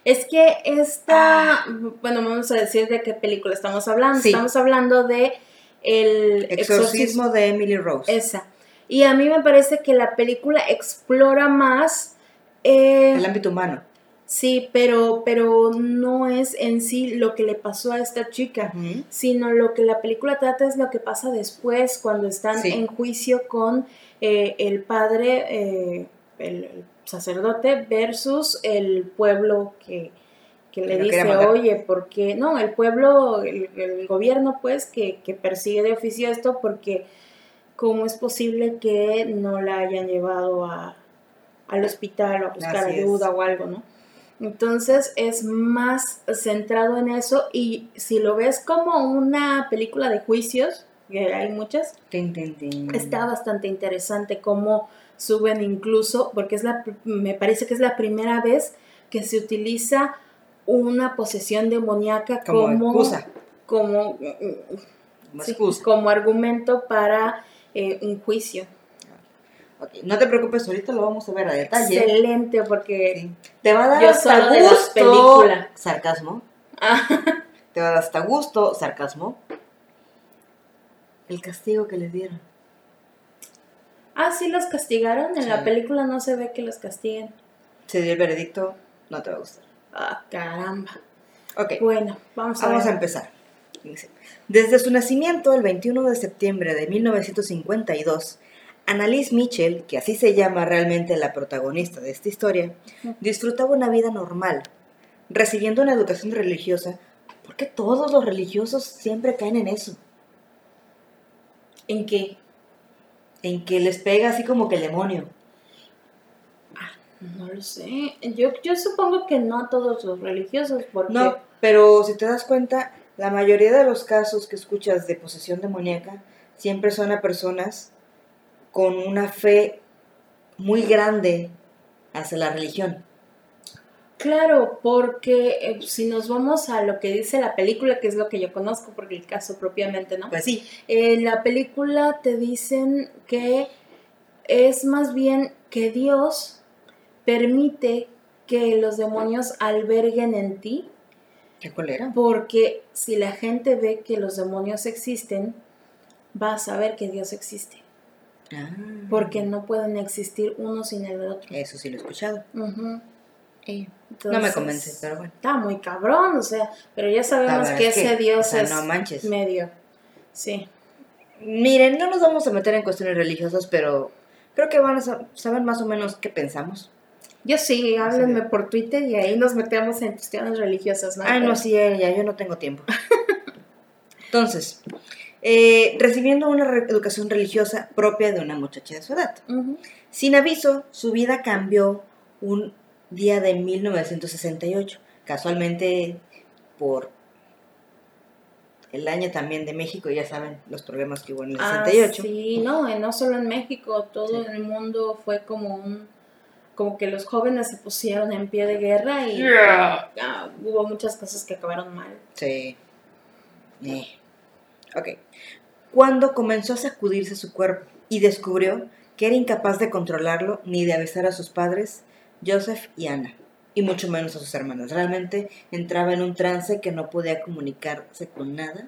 Es que esta, Ah. bueno, vamos a decir de qué película estamos hablando. Sí. Estamos hablando de el exorcismo de Emily Rose. Esa. Y a mí me parece que la película explora más. eh, el ámbito humano. Sí, pero, pero no es en sí lo que le pasó a esta chica, sino lo que la película trata es lo que pasa después cuando están Sí. en juicio con eh, el padre, eh, el, sacerdote versus el pueblo que, que le dice, oye, porque no, el pueblo, el, el gobierno pues que, que persigue de oficio esto porque cómo es posible que no la hayan llevado a, al hospital o a buscar Así es. ayuda o algo, ¿no? Entonces es más centrado en eso y si lo ves como una película de juicios, que hay muchas, está bastante interesante cómo suben incluso, porque es la, me parece que es la primera vez que se utiliza una posesión demoníaca como, como, excusa. como, Como sí, excusa. como argumento para eh, un juicio. No te preocupes, ahorita lo vamos a ver a detalle. Excelente, porque Sí. Te va a dar Yo hasta solo de las gusto. películas. Sarcasmo. Ah, Te va a dar hasta gusto. Sarcasmo. El castigo que les dieron. ah, sí los castigaron, en Sí. la película no se ve que los castiguen. Se dio el veredicto. No te va a gustar. Ah, caramba. Ok. Bueno, vamos a Vamos a empezar. Desde su nacimiento, el 21 de septiembre de 1952, Annalise Mitchell, que así se llama realmente la protagonista de esta historia, disfrutaba una vida normal, recibiendo una educación religiosa. ¿Por qué todos los religiosos siempre caen en eso? ¿En qué? En que les pega así como que el demonio. No lo sé. Yo, yo supongo que no a todos los religiosos, porque No, pero si te das cuenta, la mayoría de los casos que escuchas de posesión demoníaca siempre son a personas con una fe muy grande hacia la religión. Claro, porque eh, si nos vamos a lo que dice la película, que es lo que yo conozco, porque el caso propiamente, ¿no? Pues sí, En la película te dicen que es más bien que Dios permite que los demonios alberguen en ti, qué colera. porque si la gente ve que los demonios existen, va a saber que Dios existe, Ah, porque no pueden existir uno sin el otro. Eso sí lo he escuchado. No Entonces, me convence, pero bueno. Está muy cabrón, o sea, pero ya sabemos que es ese que, Dios o sea, es no manches. medio. Sí. Miren, no nos vamos a meter en cuestiones religiosas, pero creo que van a sa- saber más o menos qué pensamos. Yo sí, háblenme Sí. por Twitter y ahí nos metemos en cuestiones religiosas, ¿no? Ay, Pero- no, sí, ya, yo no tengo tiempo. Entonces, eh, recibiendo una re- educación religiosa propia de una muchacha de su edad. Sin aviso, su vida cambió un día de 1968, casualmente por el año también de México, ya saben los problemas que hubo en el Ah, 68. sí, no, no solo en México, todo Sí. el mundo fue como un como que los jóvenes se pusieron en pie de guerra y ah, hubo muchas cosas que acabaron mal. Sí. Eh. Ok. Cuando comenzó a sacudirse su cuerpo y descubrió que era incapaz de controlarlo ni de avisar a sus padres, Joseph y Ana, y mucho menos a sus hermanas. Realmente entraba en un trance que no podía comunicarse con nada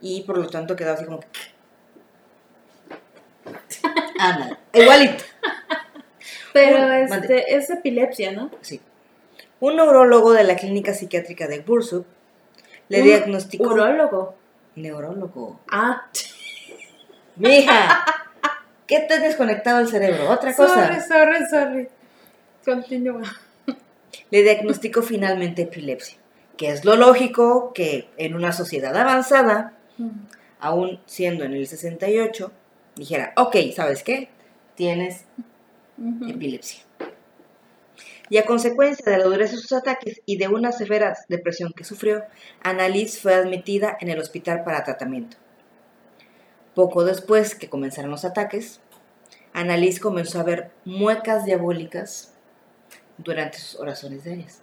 y por lo tanto quedaba así como que... Ana, igualito. Pero mande. este es epilepsia, ¿no? Sí. Un neurólogo de la clínica psiquiátrica de Bursuk le Un diagnosticó... Urólogo. Neurólogo. Ah, Mija, ¿qué te has desconectado el cerebro? Otra cosa. Sorry, sorry, sorry. Continúa. Le diagnosticó finalmente epilepsia, que es lo lógico que en una sociedad avanzada, aún siendo en el 68, dijera, ok, ¿sabes qué? Tienes epilepsia. Y a consecuencia de la dureza de sus ataques y de una severa depresión que sufrió, Annalise fue admitida en el hospital para tratamiento. Poco después que comenzaron los ataques, Annalise comenzó a ver muecas diabólicas durante sus oraciones diarias.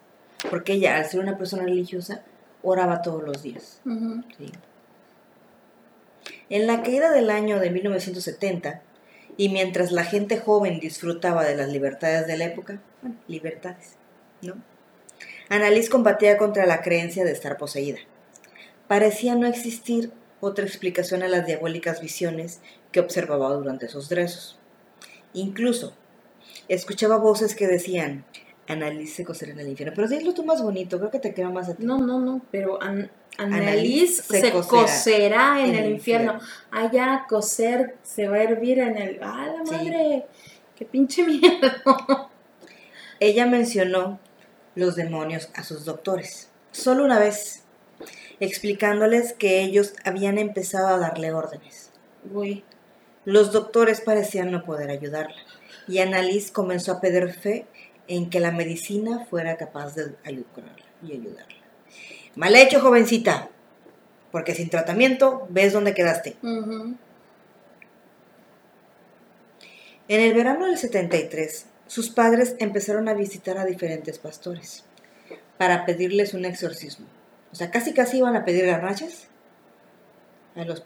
Porque ella, al ser una persona religiosa, oraba todos los días. En la caída del año de 1970, y mientras la gente joven disfrutaba de las libertades de la época, bueno, libertades, ¿no? Annalise combatía contra la creencia de estar poseída. Parecía no existir otra explicación a las diabólicas visiones que observaba durante esos rezos. Incluso escuchaba voces que decían, Annalise se coserá en el infierno. Pero dilo tú más bonito, creo que te queda más a ti. No, no, no, pero an Annalise se se, cocerá cocerá en, en el el infierno. Allá coser se va a hervir en el. ¡Ah, la Sí. madre! ¡Qué pinche miedo! Ella mencionó los demonios a sus doctores, solo una vez, explicándoles que ellos habían empezado a darle órdenes. Uy. Los doctores parecían no poder ayudarla, y Annalise comenzó a pedir fe en que la medicina fuera capaz de ayudarla y ayudarla. Mal hecho, jovencita, porque sin tratamiento ves dónde quedaste. En el verano del 73, sus padres empezaron a visitar a diferentes pastores para pedirles un exorcismo. O sea, casi casi iban a pedir garnachas a los,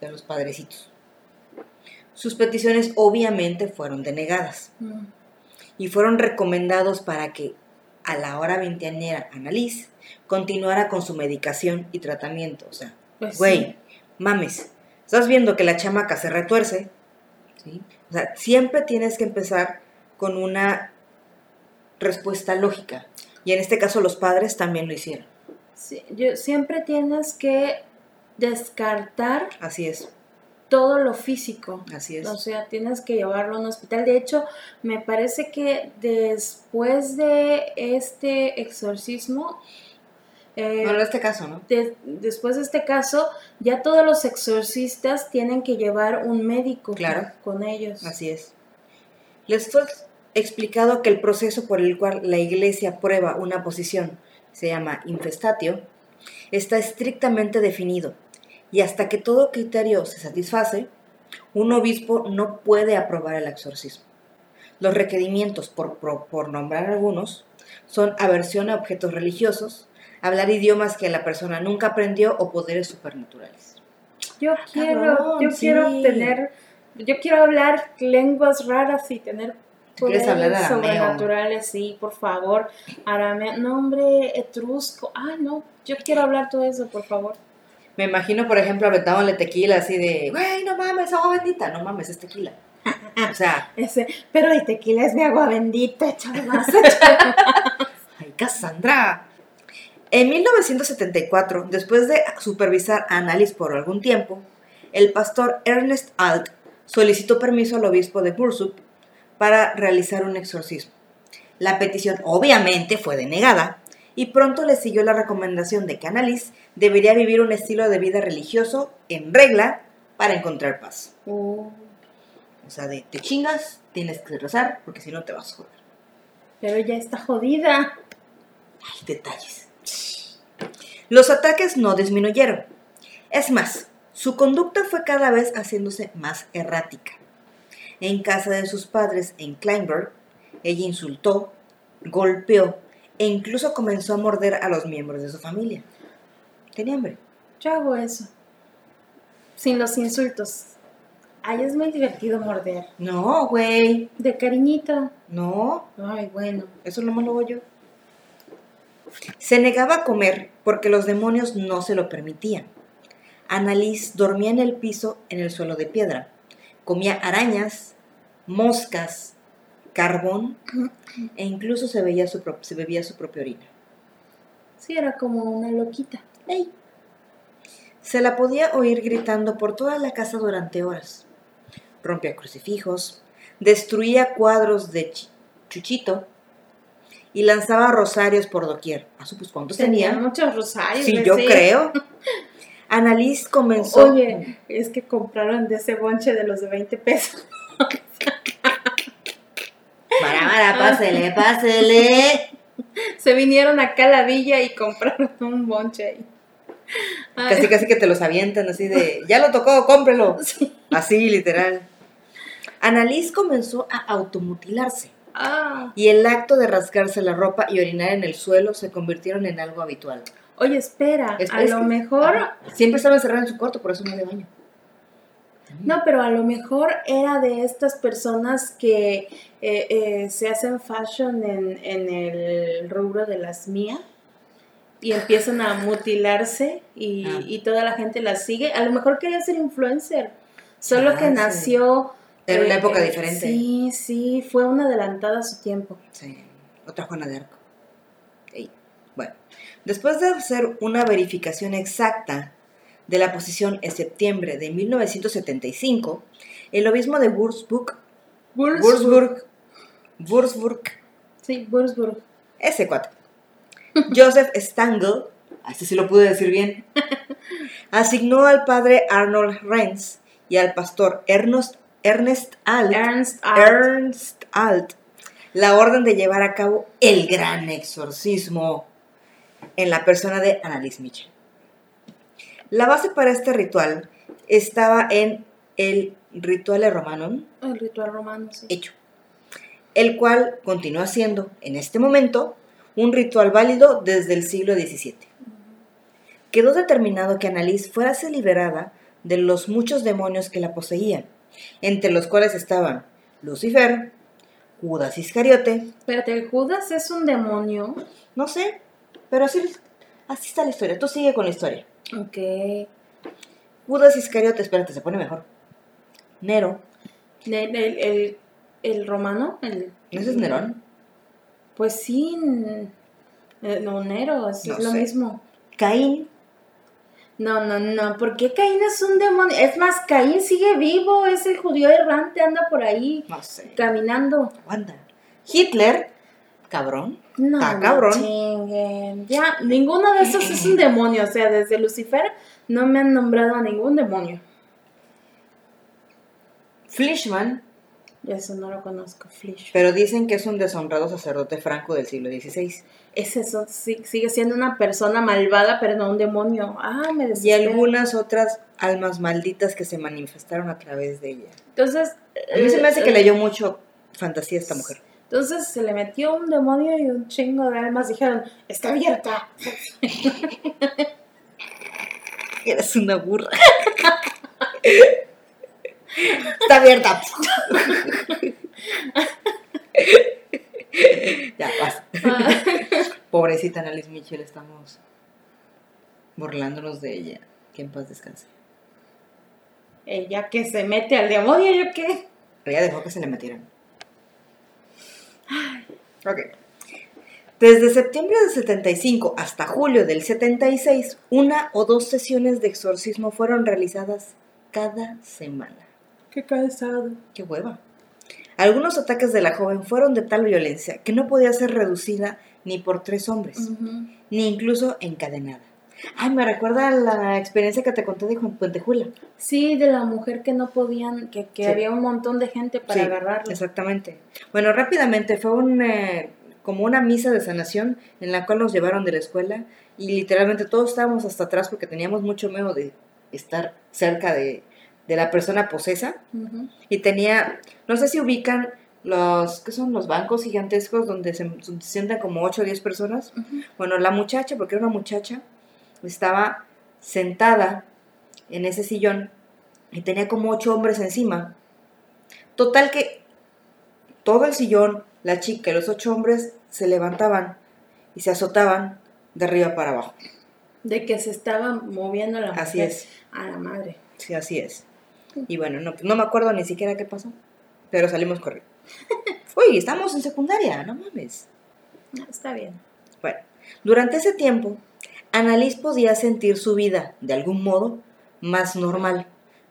a los padrecitos. Sus peticiones obviamente fueron denegadas. Y fueron recomendados para que a la hora veinteañera Annalise continuara con su medicación y tratamiento. O sea, Pues Güey, sí. mames, estás viendo que la chamaca se retuerce, ¿sí? O sea, siempre tienes que empezar con una respuesta lógica. Y en este caso los padres también lo hicieron. Sí, yo, siempre tienes que descartar Así es, todo lo físico. así es. O sea, tienes que llevarlo a un hospital. De hecho, me parece que después de este exorcismo, eh, Bueno, en este caso, ¿no? de- después de este caso, ya todos los exorcistas tienen que llevar un médico Claro. con ellos. Así es. Les fue explicado que el proceso por el cual la iglesia prueba una posición, se llama infestatio, está estrictamente definido y hasta que todo criterio se satisface, un obispo no puede aprobar el exorcismo. Los requerimientos, por, por- por nombrar algunos, son aversión a objetos religiosos, hablar idiomas que la persona nunca aprendió o poderes supernaturales. Yo quiero, Ah, cabrón, yo sí. quiero tener, yo quiero hablar lenguas raras y tener ¿Tú quieres hablar poderes sobrenaturales, sí, por favor. Arameo, nombre etrusco. Ah, no, yo quiero hablar todo eso, por favor. Me imagino, por ejemplo, aventándole tequila así de, güey, no mames, agua bendita. No mames, es tequila. O sea, Ese, pero el tequila es mi agua bendita, échale más, ay, Cassandra. En 1974, después de supervisar a Annalise por algún tiempo, el pastor Ernest Alt solicitó permiso al obispo de Bursup para realizar un exorcismo. La petición obviamente fue denegada y pronto le siguió la recomendación de que Annalise debería vivir un estilo de vida religioso en regla para encontrar paz. Uh, O sea, de te chingas, tienes que rezar, porque si no te vas a joder. pero ya está jodida. Ay, detalles. Los ataques no disminuyeron. Es más, su conducta fue cada vez haciéndose más errática. En casa de sus padres en Kleinberg, ella insultó, golpeó e incluso comenzó a morder a los miembros de su familia. Tenía hambre. Yo hago eso. Sin los insultos. Ay, es muy divertido morder. No, güey. De cariñito. No, Ay, bueno. eso no me lo hago yo. Se negaba a comer porque los demonios no se lo permitían. Annalise dormía en el piso en el suelo de piedra. Comía arañas, moscas, carbón e incluso se, veía su pro- se bebía su propia orina. Sí, era como una loquita. ¡Ey! Se la podía oír gritando por toda la casa durante horas. Rompía crucifijos, destruía cuadros de Ch- Chuchito y lanzaba rosarios por doquier. Ah, su, pues ¿cuántos Tenía tenía? muchos rosarios. Sí, ¿ves? yo creo. Annalise comenzó. Oye, es que compraron de ese bonche de los de 20 pesos. Para, para, pásele, pásele. Se vinieron acá a la villa y compraron un bonche ahí. Ay, Casi, casi que te los avientan así de, ya lo tocó, cómprelo. sí. Así, literal. Annalise comenzó a automutilarse Ah. y el acto de rasgarse la ropa y orinar en el suelo se convirtieron en algo habitual. Oye, espera, Es- a es lo mejor. Siempre estaba encerrada en su cuarto, por eso no de baño. no, pero a lo mejor era de estas personas que eh, eh, se hacen fashion en, en el rubro de las mías y empiezan a mutilarse y, Ah. y toda la gente las sigue. A lo mejor quería ser influencer, solo que Chance. nació... Era una eh, época diferente. Sí, sí, fue una adelantada a su tiempo. Sí, otra Juana de Arco. Bueno, después de hacer una verificación exacta de la posición en septiembre de 1975, el obispo de Würzburg, Würzburg, Würzburg, Sí, Würzburg. ese cuate, Joseph Stangl, así sí lo pude decir bien, asignó al padre Arnold Renz y al pastor Ernest, Ernest Alt, Ernst Alt. Ernst Alt la orden de llevar a cabo el gran exorcismo en la persona de Annalise Mitchell. La base para este ritual estaba en el Rituale Romanum El ritual romano, sí. hecho, el cual continúa siendo, en este momento, un ritual válido desde el siglo XVII. Quedó determinado que Annalise fuese liberada de los muchos demonios que la poseían, entre los cuales estaban Lucifer, Judas Iscariote, Espérate, Judas es un demonio. no sé, pero así, así está la historia. Tú sigue con la historia. Ok. Judas Iscariote, espérate, se pone mejor. Nero, de- el, el romano, el, ¿no ese es Nerón? pues sí, eh, no, Nero, es, No lo sé. mismo. Caín, No, no, no, ¿por qué Caín es un demonio? Es más, Caín sigue vivo, es el judío errante, anda por ahí no sé. caminando. Aguanta. Hitler, cabrón. No, Está no cabrón. Ya, ninguno de esos es un demonio, o sea, desde Lucifer no me han nombrado a ningún demonio. Eso no lo conozco, Flish. pero dicen que es un deshonrado sacerdote franco del siglo XVI. Es eso, sí- sigue siendo una persona malvada, pero no un demonio. Ah, me Y desespera. algunas otras almas malditas que se manifestaron a través de ella. Entonces... A mí se me hace que eh, leyó mucho fantasía esta mujer. Entonces se le metió un demonio y un chingo de almas dijeron, está abierta. Eres una burra. Está abierta. ya, vas. Pobrecita Annalise Mitchell, estamos burlándonos de ella. Que en paz descanse. Ella que se mete al demonio, ¿yo qué? Ella dejó que se le metieran. Ok. Desde septiembre del 75 hasta julio del 76, una o dos sesiones de exorcismo fueron realizadas cada semana. Qué cansado. ¡Qué hueva! Algunos ataques de la joven fueron de tal violencia que no podía ser reducida ni por tres hombres, ni incluso encadenada. Ay, me recuerda la experiencia que te conté de Juan Puentejula. Sí, de la mujer que no podían, que, que Sí. había un montón de gente para Sí, agarrarla. Exactamente. Bueno, rápidamente fue un, eh, como una misa de sanación en la cual nos llevaron de la escuela y literalmente todos estábamos hasta atrás porque teníamos mucho miedo de estar cerca de, de la persona posesa y tenía, no sé si ubican los, ¿qué son? Los bancos gigantescos donde se, se sientan como 8 o 10 personas. Bueno, la muchacha, porque era una muchacha, estaba sentada en ese sillón y tenía como ocho hombres encima. Total que todo el sillón, la chica y los ocho hombres se levantaban y se azotaban de arriba para abajo. De que se estaba moviendo la mujer. Así es. A la madre. Sí, así es. Y bueno, no, no me acuerdo ni siquiera qué pasó, pero salimos corriendo. Uy, estamos en secundaria, no mames. Ah, Está bien. Bueno, durante ese tiempo, Annalise podía sentir su vida, de algún modo, más normal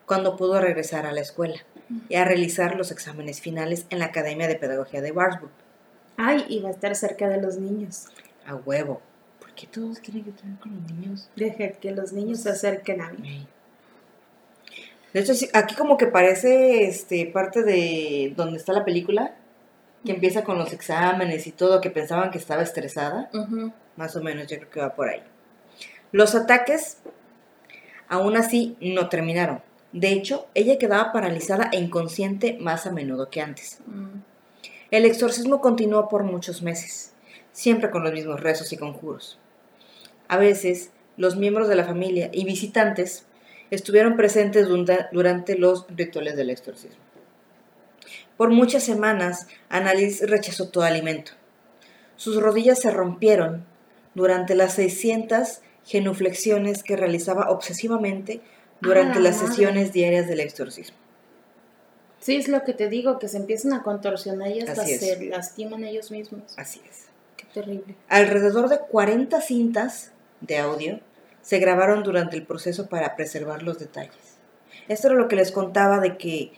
cuando pudo regresar a la escuela y a realizar los exámenes finales en la Academia de Pedagogía de Warburg. Ay, iba a estar cerca de los niños. A huevo. ¿Por qué todos quieren que con los niños? Deje que los niños se acerquen a mí. De hecho, aquí como que parece este, parte de donde está la película, que empieza con los exámenes y todo, que pensaban que estaba estresada. Más o menos, yo creo que va por ahí. Los ataques, aún así, no terminaron. De hecho, ella quedaba paralizada e inconsciente más a menudo que antes. Mm. El exorcismo continuó por muchos meses, siempre con los mismos rezos y conjuros. A veces, los miembros de la familia y visitantes estuvieron presentes durante los rituales del exorcismo. Por muchas semanas, Annalise rechazó todo alimento. Sus rodillas se rompieron durante las 600 genuflexiones que realizaba obsesivamente durante la las madre! sesiones diarias del exorcismo. Sí, es lo que te digo, que se empiezan a contorsionar y hasta se lastiman ellos mismos. Así es. Qué terrible. Alrededor de 40 cintas de audio se grabaron durante el proceso para preservar los detalles. Esto era lo que les contaba de que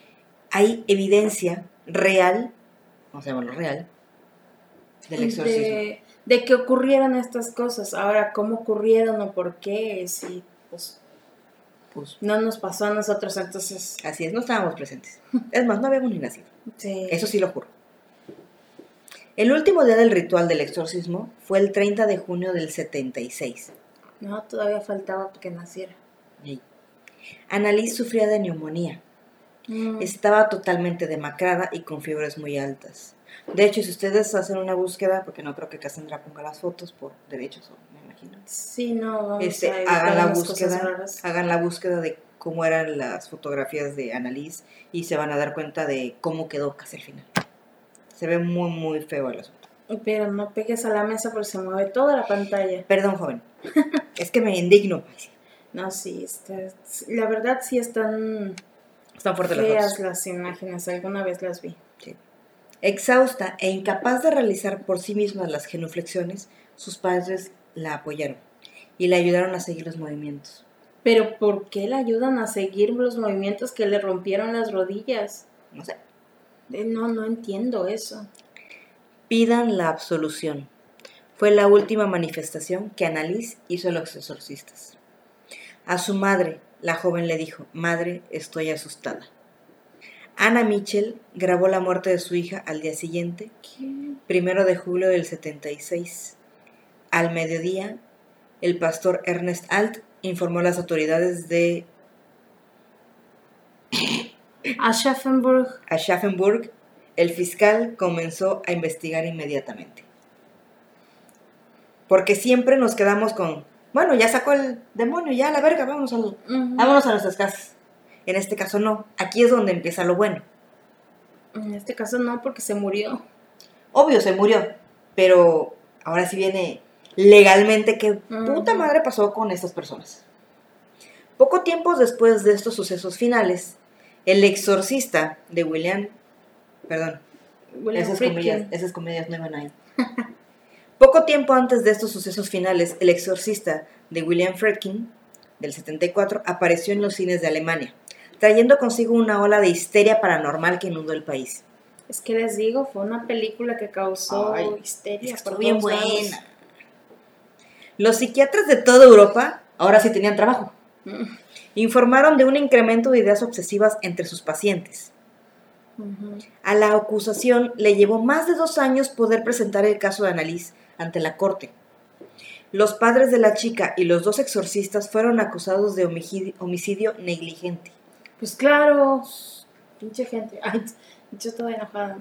hay evidencia real, vamos a llamarlo real, del exorcismo. De, de que ocurrieran estas cosas. Ahora, ¿cómo ocurrieron o por qué? Sí, pues Pues, no nos pasó a nosotros, entonces. así es, no estábamos presentes. Es más, no habíamos ni nacido. Sí. Eso sí lo juro. El último día del ritual del exorcismo fue el 30 de junio del 76. No, todavía faltaba que naciera. Y Annalise sufría de neumonía. Mm. Estaba totalmente demacrada y con fiebres muy altas. De hecho, si ustedes hacen una búsqueda, porque no creo que Cassandra ponga las fotos por derechos, me imagino, Sí, no, vamos este, a evitar hagan la búsqueda, hagan la búsqueda de cómo eran las fotografías de Annalise y se van a dar cuenta de cómo quedó casi al final. Se ve muy, muy feo el asunto. Pero no pegues a la mesa porque se mueve toda la pantalla. Perdón, joven. es que me indigno. No, sí, está, la verdad sí están Están fuertes las feas las imágenes. Alguna vez las vi. Sí. Exhausta e incapaz de realizar por sí misma las genuflexiones, sus padres la apoyaron y le ayudaron a seguir los movimientos. Pero ¿por qué le ayudan a seguir los movimientos que le rompieron las rodillas? No sé. Eh, No, no entiendo eso. Pidan la absolución. Fue la última manifestación que Annalise hizo a los exorcistas. A su madre, la joven le dijo, Madre, estoy asustada. Anna Mitchell grabó la muerte de su hija al día siguiente, primero de julio del 76. Al mediodía, el pastor Ernest Alt informó a las autoridades de Aschaffenburg. Aschaffenburg. El fiscal comenzó a investigar inmediatamente. Porque siempre nos quedamos con, bueno, ya sacó el demonio, ya a la verga, vámonos, al- vámonos a nuestras casas. En este caso no, aquí es donde empieza lo bueno. En este caso no, porque se murió. Obvio, se murió, pero ahora sí viene legalmente qué puta madre pasó con estas personas. Poco tiempo después de estos sucesos finales, el exorcista de William, perdón, William esas Friedkin. esas no iban ahí. Poco tiempo antes de estos sucesos finales, el exorcista de William Friedkin, del 74, apareció en los cines de Alemania, trayendo consigo una ola de histeria paranormal que inundó el país. Es que les digo, fue una película que causó Ay, histeria. Estuvo bien lados. buena. Los psiquiatras de toda Europa ahora sí tenían trabajo. Mm. Informaron de un incremento de ideas obsesivas entre sus pacientes. A la acusación le llevó más de dos años poder presentar el caso de Annalise ante la corte. Los padres de la chica y los dos exorcistas fueron acusados de homicidio, homicidio negligente. Pues claro, pinche gente. Ay, yo estaba enojada.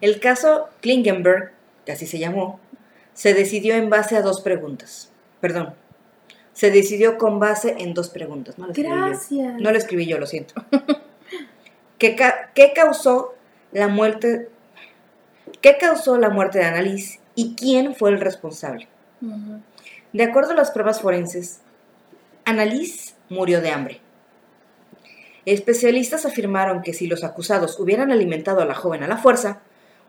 El caso Klingenberg, que así se llamó, se decidió en base a dos preguntas. Perdón, se decidió con base en dos preguntas. No lo escribí yo. Gracias. No lo escribí yo, lo siento. ¿Qué, ca- qué causó la muerte? ¿Qué causó la muerte de Annalise y quién fue el responsable? De acuerdo a las pruebas forenses, Annalise murió de hambre. Especialistas afirmaron que si los acusados hubieran alimentado a la joven a la fuerza,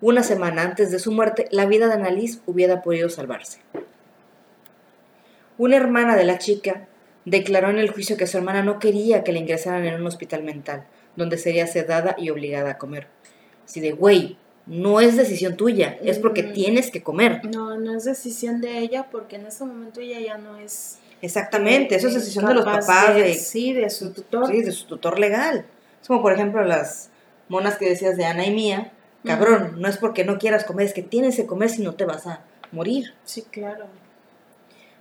una semana antes de su muerte, la vida de Annalise hubiera podido salvarse. Una hermana de la chica declaró en el juicio que su hermana no quería que la ingresaran en un hospital mental, donde sería sedada y obligada a comer. Así de, güey, no es decisión tuya, es porque Mm. tienes que comer. No, no es decisión de ella porque en ese momento ella ya no es... Exactamente, eso es eh, decisión de los papás, de, Sí, de su tutor. sí, de su tutor legal. Es como, por ejemplo, las monas que decías de Ana y Mía. Cabrón, no es porque no quieras comer, es que tienes que comer si no te vas a morir. Sí, claro.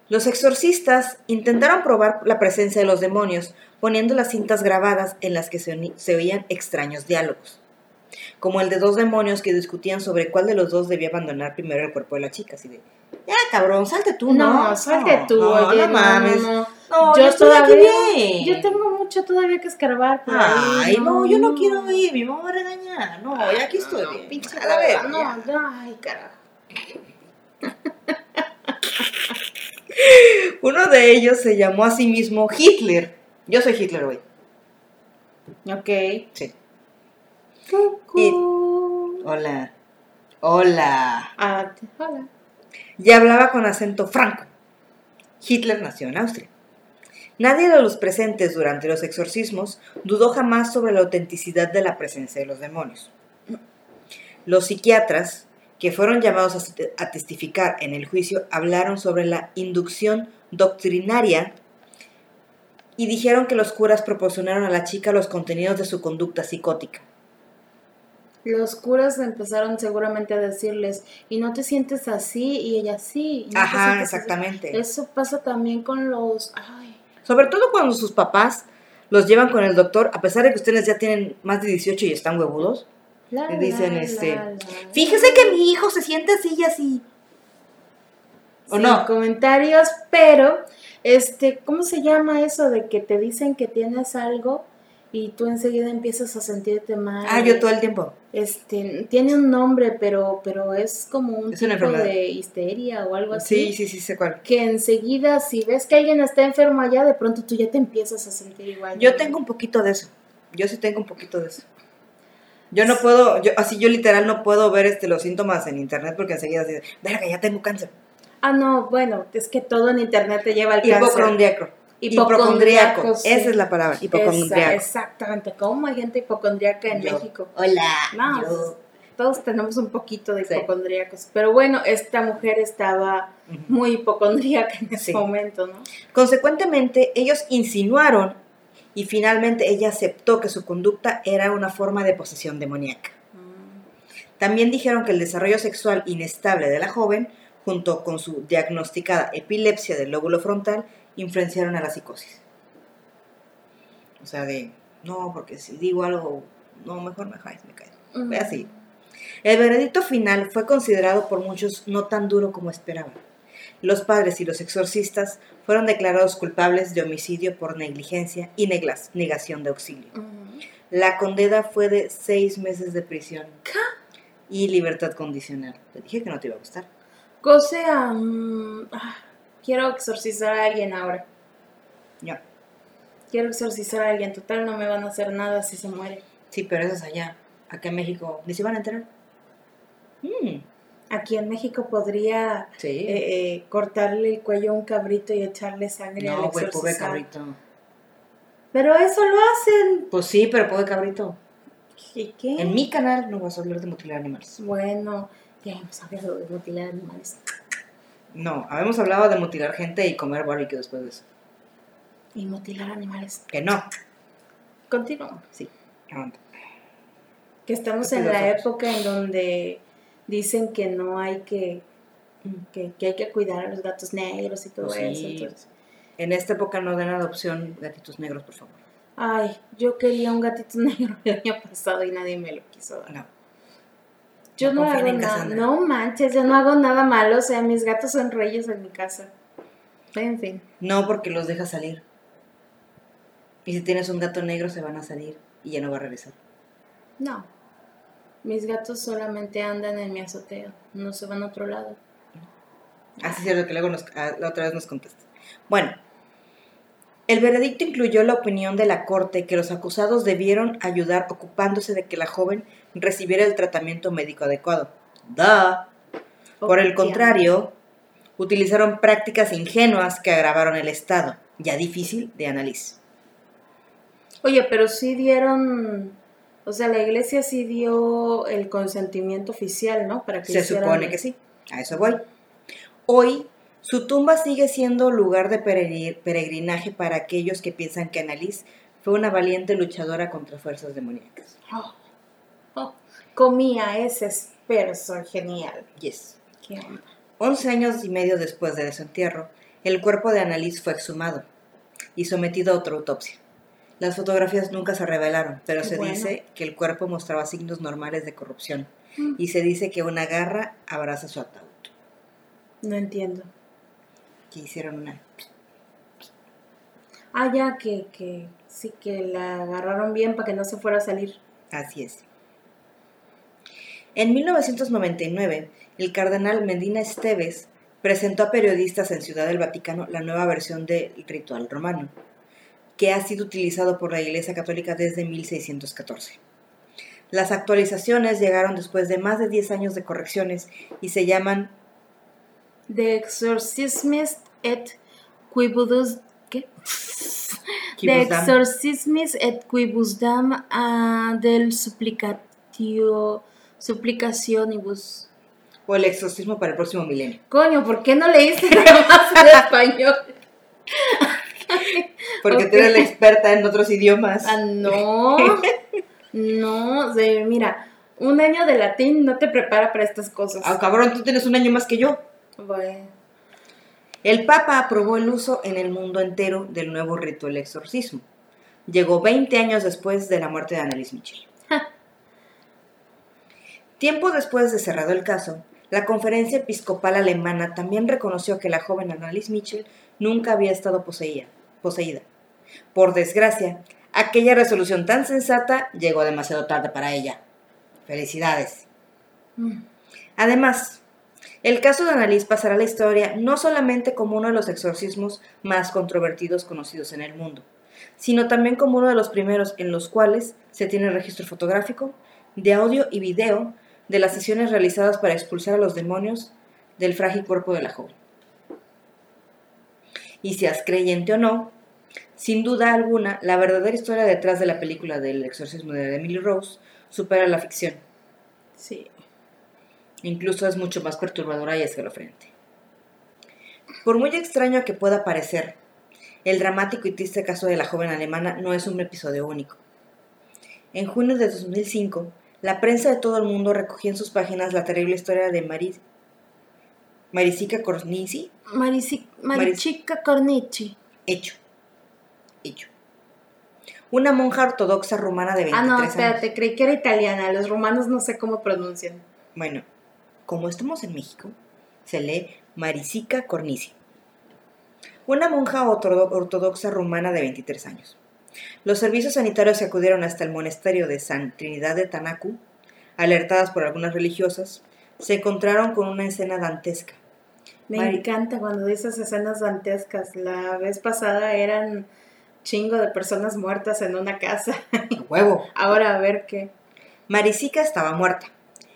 Los exorcistas intentaron probar la presencia de los demonios poniendo las cintas grabadas en las que se, se oían extraños diálogos, como el de dos demonios que discutían sobre cuál de los dos debía abandonar primero el cuerpo de la chica, así de, ya cabrón, salte tú, ¿no? No, salte tú, no, oye, no no, mames. no, no. No, yo yo estoy aquí todavía, bien. yo tengo mucho todavía que escarbar por Ay, ahí. no, yo no quiero ir, mi mamá va a regañar. No, ya aquí estoy no, bien. pinche A la verga, no, ya. no, ay, carajo. Uno de ellos se llamó a sí mismo Hitler. Yo soy Hitler hoy. Ok. Sí. Hola. Hola. Ah, hola. y hablaba con acento franco. Hitler nació en Austria. Nadie de los presentes durante los exorcismos dudó jamás sobre la autenticidad de la presencia de los demonios. Los psiquiatras, que fueron llamados a te- a testificar en el juicio, hablaron sobre la inducción doctrinaria y dijeron que los curas proporcionaron a la chica los contenidos de su conducta psicótica. Los curas empezaron seguramente a decirles, y no te sientes así, y ella sí. y no Ajá, sientes así". exactamente. Eso pasa también con los... Ay, Sobre todo cuando sus papás los llevan con el doctor, a pesar de que ustedes ya tienen más de 18 y están huevudos. La, Le dicen, la, este, la, Fíjese que mi hijo se siente así y así. ¿O Sin no? comentarios, pero, este, ¿cómo se llama eso de que te dicen que tienes algo y tú enseguida empiezas a sentirte mal? Ah, yo todo el tiempo. Este, tiene un nombre, pero, pero es como un Es tipo de histeria o algo así. Sí, sí, sí, sé cuál. Que enseguida, si ves que alguien está enfermo allá, de pronto tú ya te empiezas a sentir igual. Yo tengo un poquito de eso. Yo sí tengo un poquito de eso. Yo no puedo, yo, así yo literal no puedo ver este, los síntomas en internet porque enseguida así, verga, ya tengo cáncer. Ah, no, bueno, es que todo en internet te lleva al cáncer. Hipocondriaco. Hipocondriaco, sí. Esa es la palabra, Esa- hipocondriaco. exactamente. ¿Cómo hay gente hipocondriaca en Yo. México? Hola. No, yo. todos tenemos un poquito de Sí. hipocondríacos. Pero bueno, esta mujer estaba muy hipocondríaca en ese Sí. momento, ¿no? Consecuentemente, ellos insinuaron y finalmente ella aceptó que su conducta era una forma de posesión demoníaca. También dijeron que el desarrollo sexual inestable de la joven, junto con su diagnosticada epilepsia del lóbulo frontal, influenciaron a la psicosis. O sea, de, no, porque si digo algo, no, mejor me caes, me caes. Mm. Voy a seguir. El veredicto final fue considerado por muchos no tan duro como esperaban. Los padres y los exorcistas fueron declarados culpables de homicidio por negligencia y negación de auxilio. La condena fue de seis meses de prisión y libertad condicional. Te dije que no te iba a gustar. O sea, mm, ah, quiero exorcizar a alguien ahora. Ya. Quiero exorcizar a alguien. Total, no me van a hacer nada si se muere. Sí, pero eso es allá. Acá en México ni se van a enterar. Mm, Aquí en México podría sí. eh, eh, cortarle el cuello a un cabrito y echarle sangre al no, güey, pobre cabrito. Pero eso lo hacen. Pues sí, pero pobre cabrito. ¿Y qué? En mi canal no vas a hablar de mutilar animales. Bueno, ya hemos hablado de mutilar animales. No, habíamos hablado de mutilar gente y comer barbecue después de eso. Y mutilar animales. Que no. Continuamos. Sí. aguanta. Que estamos Estoy en la época en donde dicen que no hay que, que, que hay que cuidar a los gatos negros y todo eso. entonces- En esta época no den adopción gatitos negros, por favor. Ay, yo quería un gatito negro el año pasado y nadie me lo quiso dar. No. Yo No no, hago nada, no manches, yo no hago nada malo, o sea, mis gatos son reyes en mi casa. En fin, No, porque los deja salir. Y si tienes un gato negro, se van a salir y ya no va a regresar. no. Mis gatos solamente andan en mi azotea, no se van a otro lado. Así es cierto que luego nos, la otra vez nos contesta. Bueno, el veredicto incluyó la opinión de la corte que los acusados debieron ayudar ocupándose de que la joven recibiera el tratamiento médico adecuado. Da. Por el contrario, utilizaron prácticas ingenuas que agravaron el estado, ya difícil, de Annalise. Oye, pero sí dieron, o sea, la iglesia sí dio el consentimiento oficial, ¿no? Para que Se hicieran- supone que sí, a eso voy. Hoy, su tumba sigue siendo lugar de peregri- peregrinaje para aquellos que piensan que Annalise fue una valiente luchadora contra fuerzas demoníacas. Oh, oh, comía ese esperso genial. Yes. Qué onda. 11 años y medio después de su entierro, el cuerpo de Annalise fue exhumado y sometido a otra autopsia. Las fotografías nunca se revelaron, pero Qué se bueno. dice que el cuerpo mostraba signos normales de corrupción Mm. y se dice que una garra abraza su ataúd. No entiendo. Que hicieron una... Ah, ya que, que sí que la agarraron bien para que no se fuera a salir. Así es. En 1999, el cardenal Medina Esteves presentó a periodistas en Ciudad del Vaticano la nueva versión del ritual romano, que ha sido utilizado por la Iglesia Católica desde 1614. Las actualizaciones llegaron después de más de 10 años de correcciones y se llaman De exorcismis et quibudus... Quibusdam. exorcismis et quibusdam ah, del supplicatio... Supplicationibus. o el exorcismo para el próximo milenio. Coño, ¿por qué no leíste nada más en español? Porque tú eres la experta en otros idiomas. Ah, no. No, de- mira, un año de latín no te prepara para estas cosas. Ah, cabrón, tú tienes un año más que yo. Bueno. El Papa aprobó el uso en el mundo entero del nuevo rito del exorcismo. Llegó 20 años después de la muerte de Annelies Mitchell. Ja. Tiempo después de cerrado el caso, la conferencia episcopal alemana también reconoció que la joven Annelies Mitchell nunca había estado poseída. Poseída. Por desgracia, aquella resolución tan sensata llegó demasiado tarde para ella. Felicidades. Mm. Además, el caso de Annalise pasará a la historia no solamente como uno de los exorcismos más controvertidos conocidos en el mundo, sino también como uno de los primeros en los cuales se tiene registro fotográfico, de audio y video de las sesiones realizadas para expulsar a los demonios del frágil cuerpo de la joven. Y seas creyente o no, sin duda alguna, la verdadera historia detrás de la película del exorcismo de Emily Rose supera la ficción. Sí. Incluso es mucho más perturbadora y escalofriante. Por muy extraño que pueda parecer, el dramático y triste caso de la joven alemana no es un episodio único. En junio de 2005, la prensa de todo el mundo recogió en sus páginas la terrible historia de Maris, Marisica Cornisi, Marisi- Marichica Cornici. hecho. Hecho. Una monja ortodoxa rumana de 23 Ah, no, años. espérate, creí que era italiana. Los romanos no sé cómo pronuncian. Bueno, como estamos en México, se lee Marisica Cornisi. Una monja ortodo- ortodoxa rumana de 23 años. Los servicios sanitarios que acudieron hasta el monasterio de San Trinidad de Tanacu, alertadas por algunas religiosas, se encontraron con una escena dantesca. Me encanta cuando dices escenas dantescas. La vez pasada eran chingo de personas muertas en una casa. ¡A huevo! Ahora a ver qué. Marisica estaba muerta,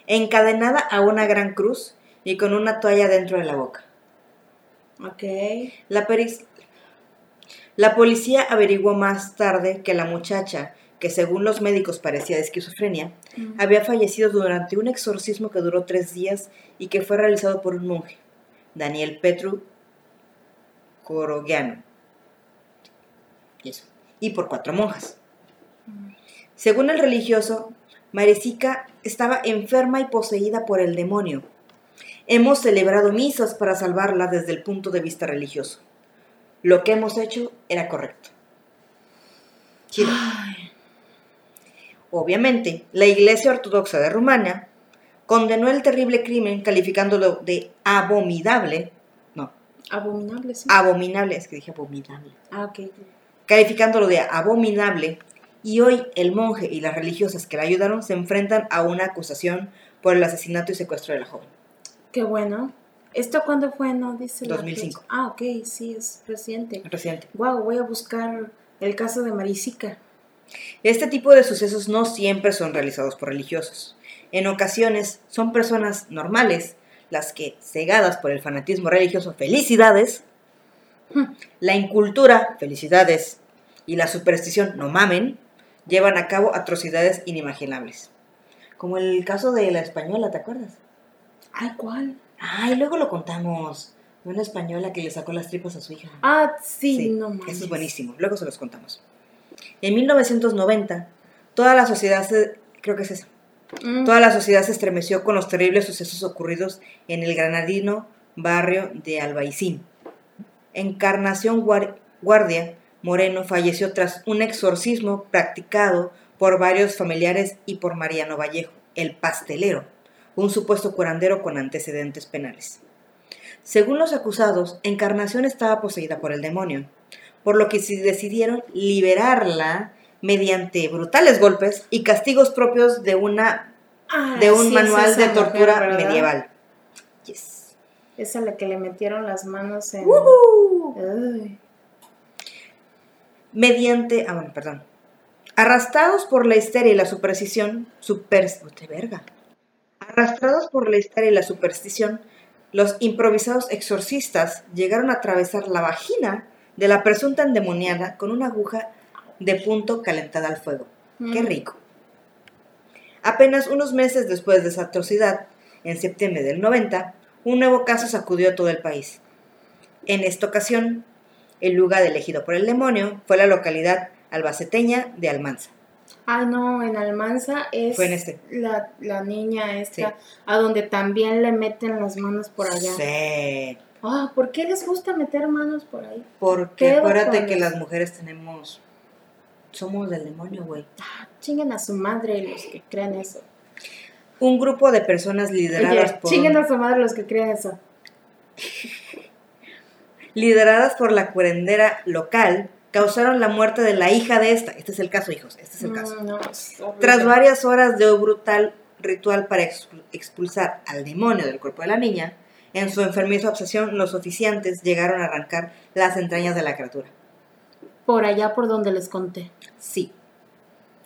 encadenada a una gran cruz y con una toalla dentro de la boca. Ok. La, peris- la policía averiguó más tarde que la muchacha, que según los médicos parecía de esquizofrenia, Mm. había fallecido durante un exorcismo que duró tres días y que fue realizado por un monje, Daniel Petru Corogiano. Y eso. Y por cuatro monjas. Según el religioso, Marisica estaba enferma y poseída por el demonio. Hemos celebrado misas para salvarla desde el punto de vista religioso. Lo que hemos hecho era correcto. Chido. Obviamente, la Iglesia Ortodoxa de Rumania condenó el terrible crimen calificándolo de abominable, no, Abominable, sí. abominable, es que dije abominable, Ah, ok. calificándolo de abominable y hoy el monje y las religiosas que la ayudaron se enfrentan a una acusación por el asesinato y secuestro de la joven. Qué bueno. ¿Esto cuándo fue? No, dice. la 2005. fecha. Ah, ok, sí, es reciente. Reciente. Wow, voy a buscar el caso de Marisica. Este tipo de sucesos no siempre son realizados por religiosos. En ocasiones son personas normales las que, cegadas por el fanatismo religioso, felicidades, Hmm. la incultura, felicidades, y la superstición, no mamen, llevan a cabo atrocidades inimaginables. Como el caso de la española, ¿te acuerdas? Ay, ¿cuál? Ay, luego lo contamos. De una española que le sacó las tripas a su hija. Ah, sí, Sí, no mames. Eso es buenísimo. Luego se los contamos. En 1990, toda la sociedad se... Creo que es esa. Mm. Toda la sociedad se estremeció con los terribles sucesos ocurridos en el granadino barrio de Albaicín. Encarnación Guar- Guardia Moreno falleció tras un exorcismo practicado por varios familiares y por Mariano Vallejo, el pastelero, un supuesto curandero con antecedentes penales. Según los acusados, Encarnación estaba poseída por el demonio, por lo que decidieron liberarla mediante brutales golpes y castigos propios de una Ah, de un sí, es manual de tortura medieval. Yes. Esa a la que le metieron las manos en. Ay. Mediante, ah, bueno, perdón. Arrastrados por la histeria y la superstición, super, ¡Uy, verga. Arrastrados por la histeria y la superstición, los improvisados exorcistas llegaron a atravesar la vagina de la presunta endemoniada con una aguja de punto calentada al fuego. ¡Qué rico! Apenas unos meses después de esa atrocidad, en septiembre del 90, un nuevo caso sacudió a todo el país. En esta ocasión, el lugar elegido por el demonio fue la localidad albaceteña de Almanza. Ay, no, en Almanza es Fue en este. la, la niña esta, Sí. a donde también le meten las manos por allá. Sí, Ah, ¿por qué les gusta meter manos por ahí? porque ¿Qué acuérdate que las mujeres tenemos... Somos del demonio, güey. Ah, chinguen a su madre los que creen eso. Un grupo de personas lideradas Oye, por... chinguen a su madre los que creen eso. lideradas por la curandera local, causaron la muerte de la hija de esta. Este es el caso, hijos, este es el caso. Mm, no, es horrible. Tras varias horas de un brutal ritual para expu- expulsar al demonio del cuerpo de la niña, en su enfermiza obsesión, los oficiantes llegaron a arrancar las entrañas de la criatura. Por allá por donde les conté. Sí.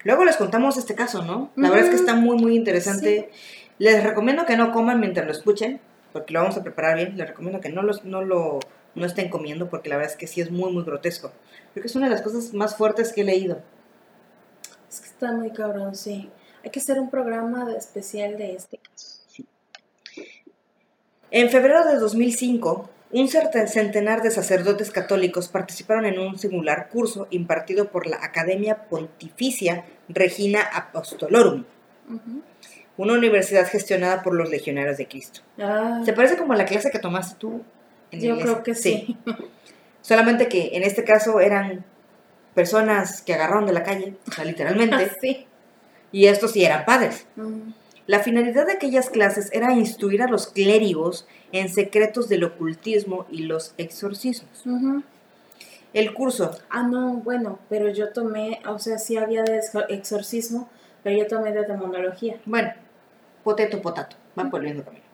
Luego les contamos este caso, ¿no? La verdad es que está muy, muy interesante. Les recomiendo que no coman mientras lo escuchen, porque lo vamos a preparar bien. Les recomiendo que no, los, no lo no estén comiendo, porque la verdad es que sí es muy, muy grotesco. Creo que es una de las cosas más fuertes que he leído. Es que está muy cabrón, sí. Hay que hacer un programa especial de este caso. En febrero de 2005, un centenar de sacerdotes católicos participaron en un singular curso impartido por la Academia Pontificia Regina Apostolorum, una universidad gestionada por los legionarios de Cristo. Ah, ¿Se parece como a la clase que tomaste tú? en yo creo que sí. Solamente que en este caso eran personas que agarraron de la calle, o sea, literalmente, sí. y estos sí eran padres. La finalidad de aquellas clases era instruir a los clérigos en secretos del ocultismo y los exorcismos. El curso, Ah, no, bueno, pero yo tomé, o sea, sí había de exor- exorcismo, pero yo tomé de demonología. bueno, potato potato, van por el mismo camino.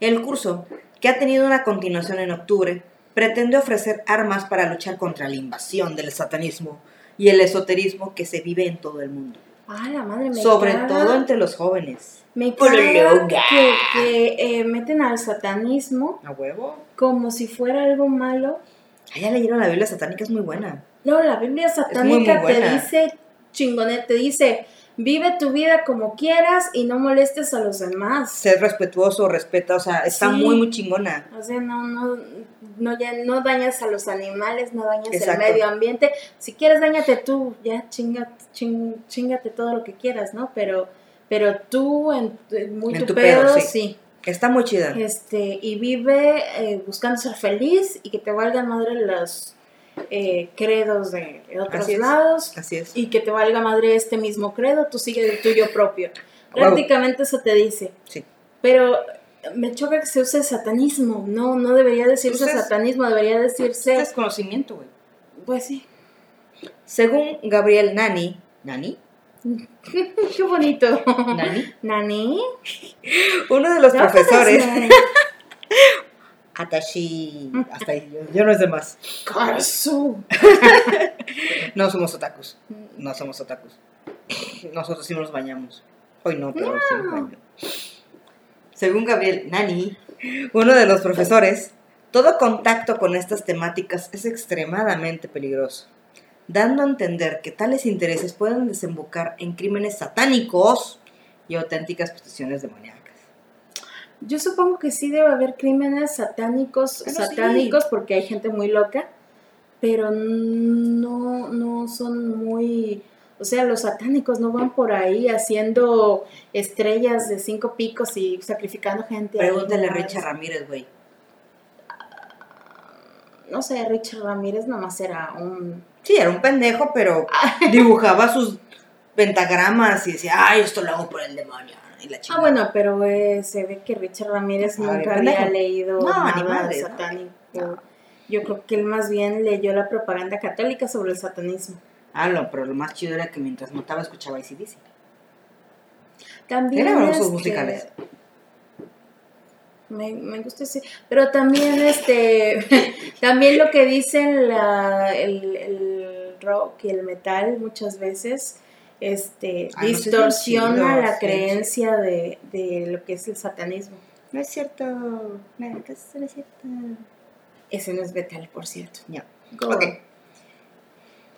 El curso, que ha tenido una continuación en octubre, pretende ofrecer armas para luchar contra la invasión del satanismo y el esoterismo que se vive en todo el mundo, Ah, la madre me sobre caga- todo entre los jóvenes. Me caga que, que, eh, meten al satanismo ¿A huevo? como si fuera algo malo. Ah, ya leyeron la Biblia satánica, es muy buena. No, la Biblia satánica muy te dice, chingonet, te dice, vive tu vida como quieras y no molestes a los demás. Ser respetuoso, respeta, o sea, está Sí. muy, muy chingona. O sea, no, no, no, ya, no dañas a los animales, no dañas Exacto. el medio ambiente. Si quieres, dañate tú, ya chinga, ching- chingate todo lo que quieras, ¿no? Pero, pero tú, en, muy En tu, tu pedo, pedo, sí. sí. Está muy chida. Este, y vive eh, buscando ser feliz y que te valgan madre los eh, credos de, de otros Así es. lados Así es. y que te valga madre este mismo credo, tú sigue el tuyo propio. Prácticamente eso te dice. Sí. Pero me choca que se use satanismo. No, no debería decirse Pues es- satanismo, debería decirse. Es conocimiento, güey. Pues sí. Según Gabriel Nani, ¿Nani? Qué bonito. ¿Nani? ¿Nani? Uno de los No, profesores. Pues, Atashi. Hasta ahí, yo, yo no es de más. No somos otakus. No somos otakus. Nosotros sí nos bañamos. Hoy no, pero sí nos baño. Según Gabriel Nani, uno de los profesores, todo contacto con estas temáticas es extremadamente peligroso, dando a entender que tales intereses pueden desembocar en crímenes satánicos y auténticas posesiones demoníacas. Yo supongo que sí debe haber crímenes satánicos, Pero sí. satánicos, porque hay gente muy loca, pero no, no son muy, o sea, los satánicos no van por ahí haciendo estrellas de cinco picos y sacrificando gente. Pregúntale a. Richard Ramírez, güey. No sé, Richard Ramírez nomás era un... Sí, era un pendejo, pero dibujaba sus pentagramas y decía, ay, esto lo hago por el demonio. Y la Ah, bueno, pero eh, se ve que Richard Ramírez nunca había leído No, nada satánico. Yo creo que él más bien leyó la propaganda católica sobre el satanismo. Ah, no, pero lo más chido era que mientras mataba escuchaba ACDC. También Era usos este, musicales. Me, me gusta ese. Pero también este también lo que dicen la, el, el rock y el metal muchas veces este Ay, no bien distorsiona la creencia de, de lo que es el satanismo. No es cierto. No, no es cierto. Ese no es metal, por cierto. Ya. Go. Ok.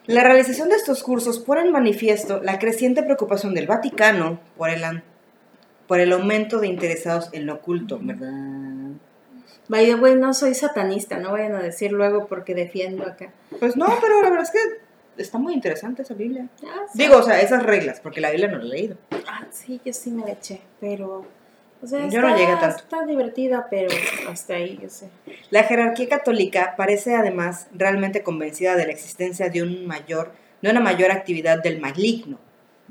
La realización de estos cursos pone en manifiesto la creciente preocupación del Vaticano por el, por el aumento de interesados en lo oculto, ¿verdad? By the way, no soy satanista, no vayan a decir luego porque defiendo acá. Pues no, pero la verdad es que está muy interesante esa Biblia. Ah, sí. Digo, o sea, esas reglas, porque la Biblia no la he leído. Ah, sí, yo sí me la eché, pero... O sea, Yo no está- llegué a tanto. Está divertida, pero hasta ahí, yo sé. La jerarquía católica parece además realmente convencida de la existencia de, un mayor, de una mayor actividad del maligno.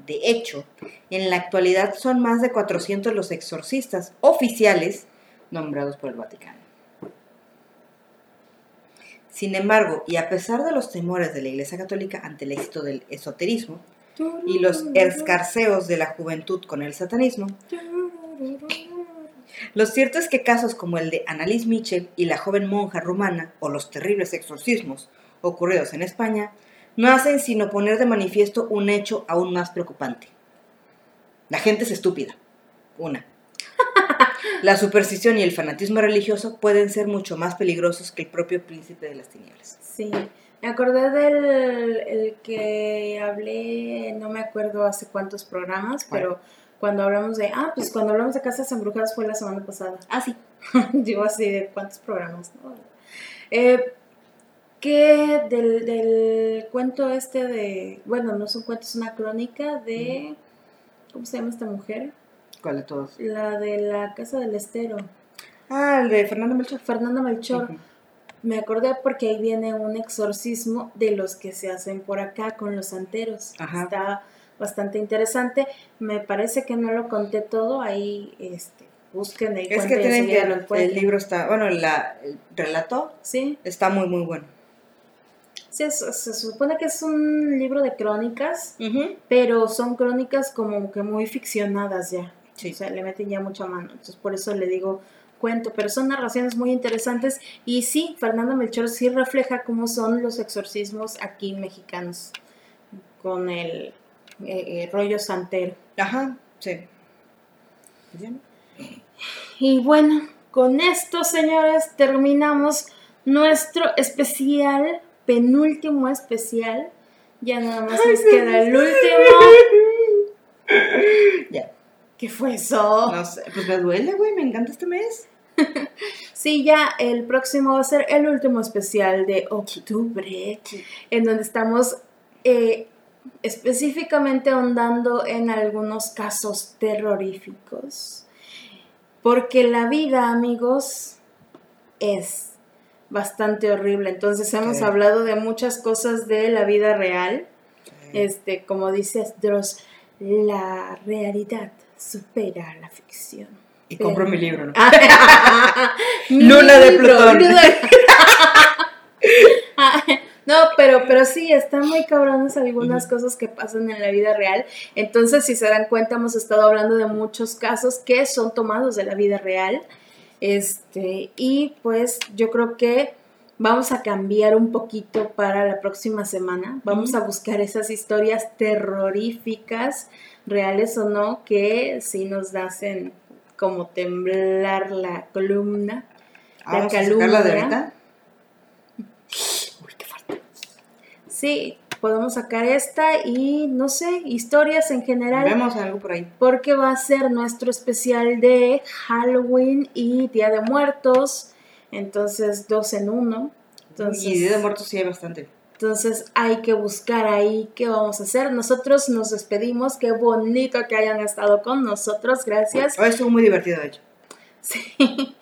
De hecho, en la actualidad son más de 400 los exorcistas oficiales nombrados por el Vaticano. Sin embargo, y a pesar de los temores de la Iglesia Católica ante el éxito del esoterismo y los escarceos de la juventud con el satanismo, lo cierto es que casos como el de Annalise Mitchell y la joven monja rumana, o los terribles exorcismos ocurridos en España, no hacen sino poner de manifiesto un hecho aún más preocupante. La gente es estúpida. Una. La superstición y el fanatismo religioso pueden ser mucho más peligrosos que el propio príncipe de las tinieblas. Sí, me acordé del el que hablé, no me acuerdo hace cuántos programas, pero cuando hablamos de, ah, pues cuando hablamos de casas embrujadas fue la semana pasada. Ah, sí. Digo así, de cuántos programas, ¿no? Eh, que del, del cuento este de, bueno, no es un cuento, es una crónica de, ¿cómo se llama esta mujer? ¿Cuál de todos? La de la Casa del Estero, Ah, el de Fernando Melchor. Fernanda Melchor. Me acordé porque ahí viene un exorcismo de los que se hacen por acá con los santeros. Ajá. Está bastante interesante. Me parece que no lo conté todo. Ahí este, busquen el Es que tienen que el, libro está, bueno, la, el relato Sí, está muy, muy bueno. sí se supone que es un libro de crónicas, pero son crónicas como que muy ficcionadas ya. Sí. O sea, le meten ya mucha mano. Entonces, por eso le digo cuento. Pero son narraciones muy interesantes. Y sí, Fernando Melchor sí refleja cómo son los exorcismos aquí mexicanos. Con el eh, eh, rollo santero. Ajá, sí. ¿Ya no? Y bueno, con esto, señores, terminamos nuestro especial, penúltimo especial. Ya nada más nos queda el último. Ya. ¿Qué fue eso? No sé, pues me duele, güey, me encanta este mes. Sí, ya el próximo va a ser el último especial de octubre, en donde estamos eh, específicamente ahondando en algunos casos terroríficos. Porque la vida, amigos, es bastante horrible. Entonces hemos hablado de muchas cosas de la vida real. Este, como dice Dross, la realidad supera la ficción. Y compro mi libro, ¿no? Luna de Plutón. No, pero, pero sí, están muy cabronas algunas cosas que pasan en la vida real. Entonces, si se dan cuenta, hemos estado hablando de muchos casos que son tomados de la vida real. Este, y pues yo creo que vamos a cambiar un poquito para la próxima semana. Vamos a buscar esas historias terroríficas, reales o no, que sí nos hacen como temblar la columna. Ah, Vamos a sacarla de ahorita. Uy, qué falta. Sí, podemos sacar esta y no sé, historias en general. Vemos algo por ahí. Porque va a ser nuestro especial de Halloween y Día de Muertos. Entonces, dos en uno. Entonces, y Día de Muertos sí hay bastante. Entonces hay que buscar ahí qué vamos a hacer. Nosotros nos despedimos. Qué bonito que hayan estado con nosotros. Gracias. Hoy estuvo muy divertido, de hecho. Sí.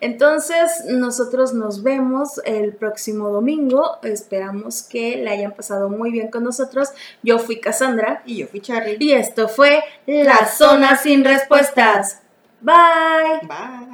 Entonces, nosotros nos vemos el próximo domingo. Esperamos que la hayan pasado muy bien con nosotros. Yo fui Cassandra. Y yo fui Charlie. Y esto fue La Zona Sin Respuestas. Bye. Bye.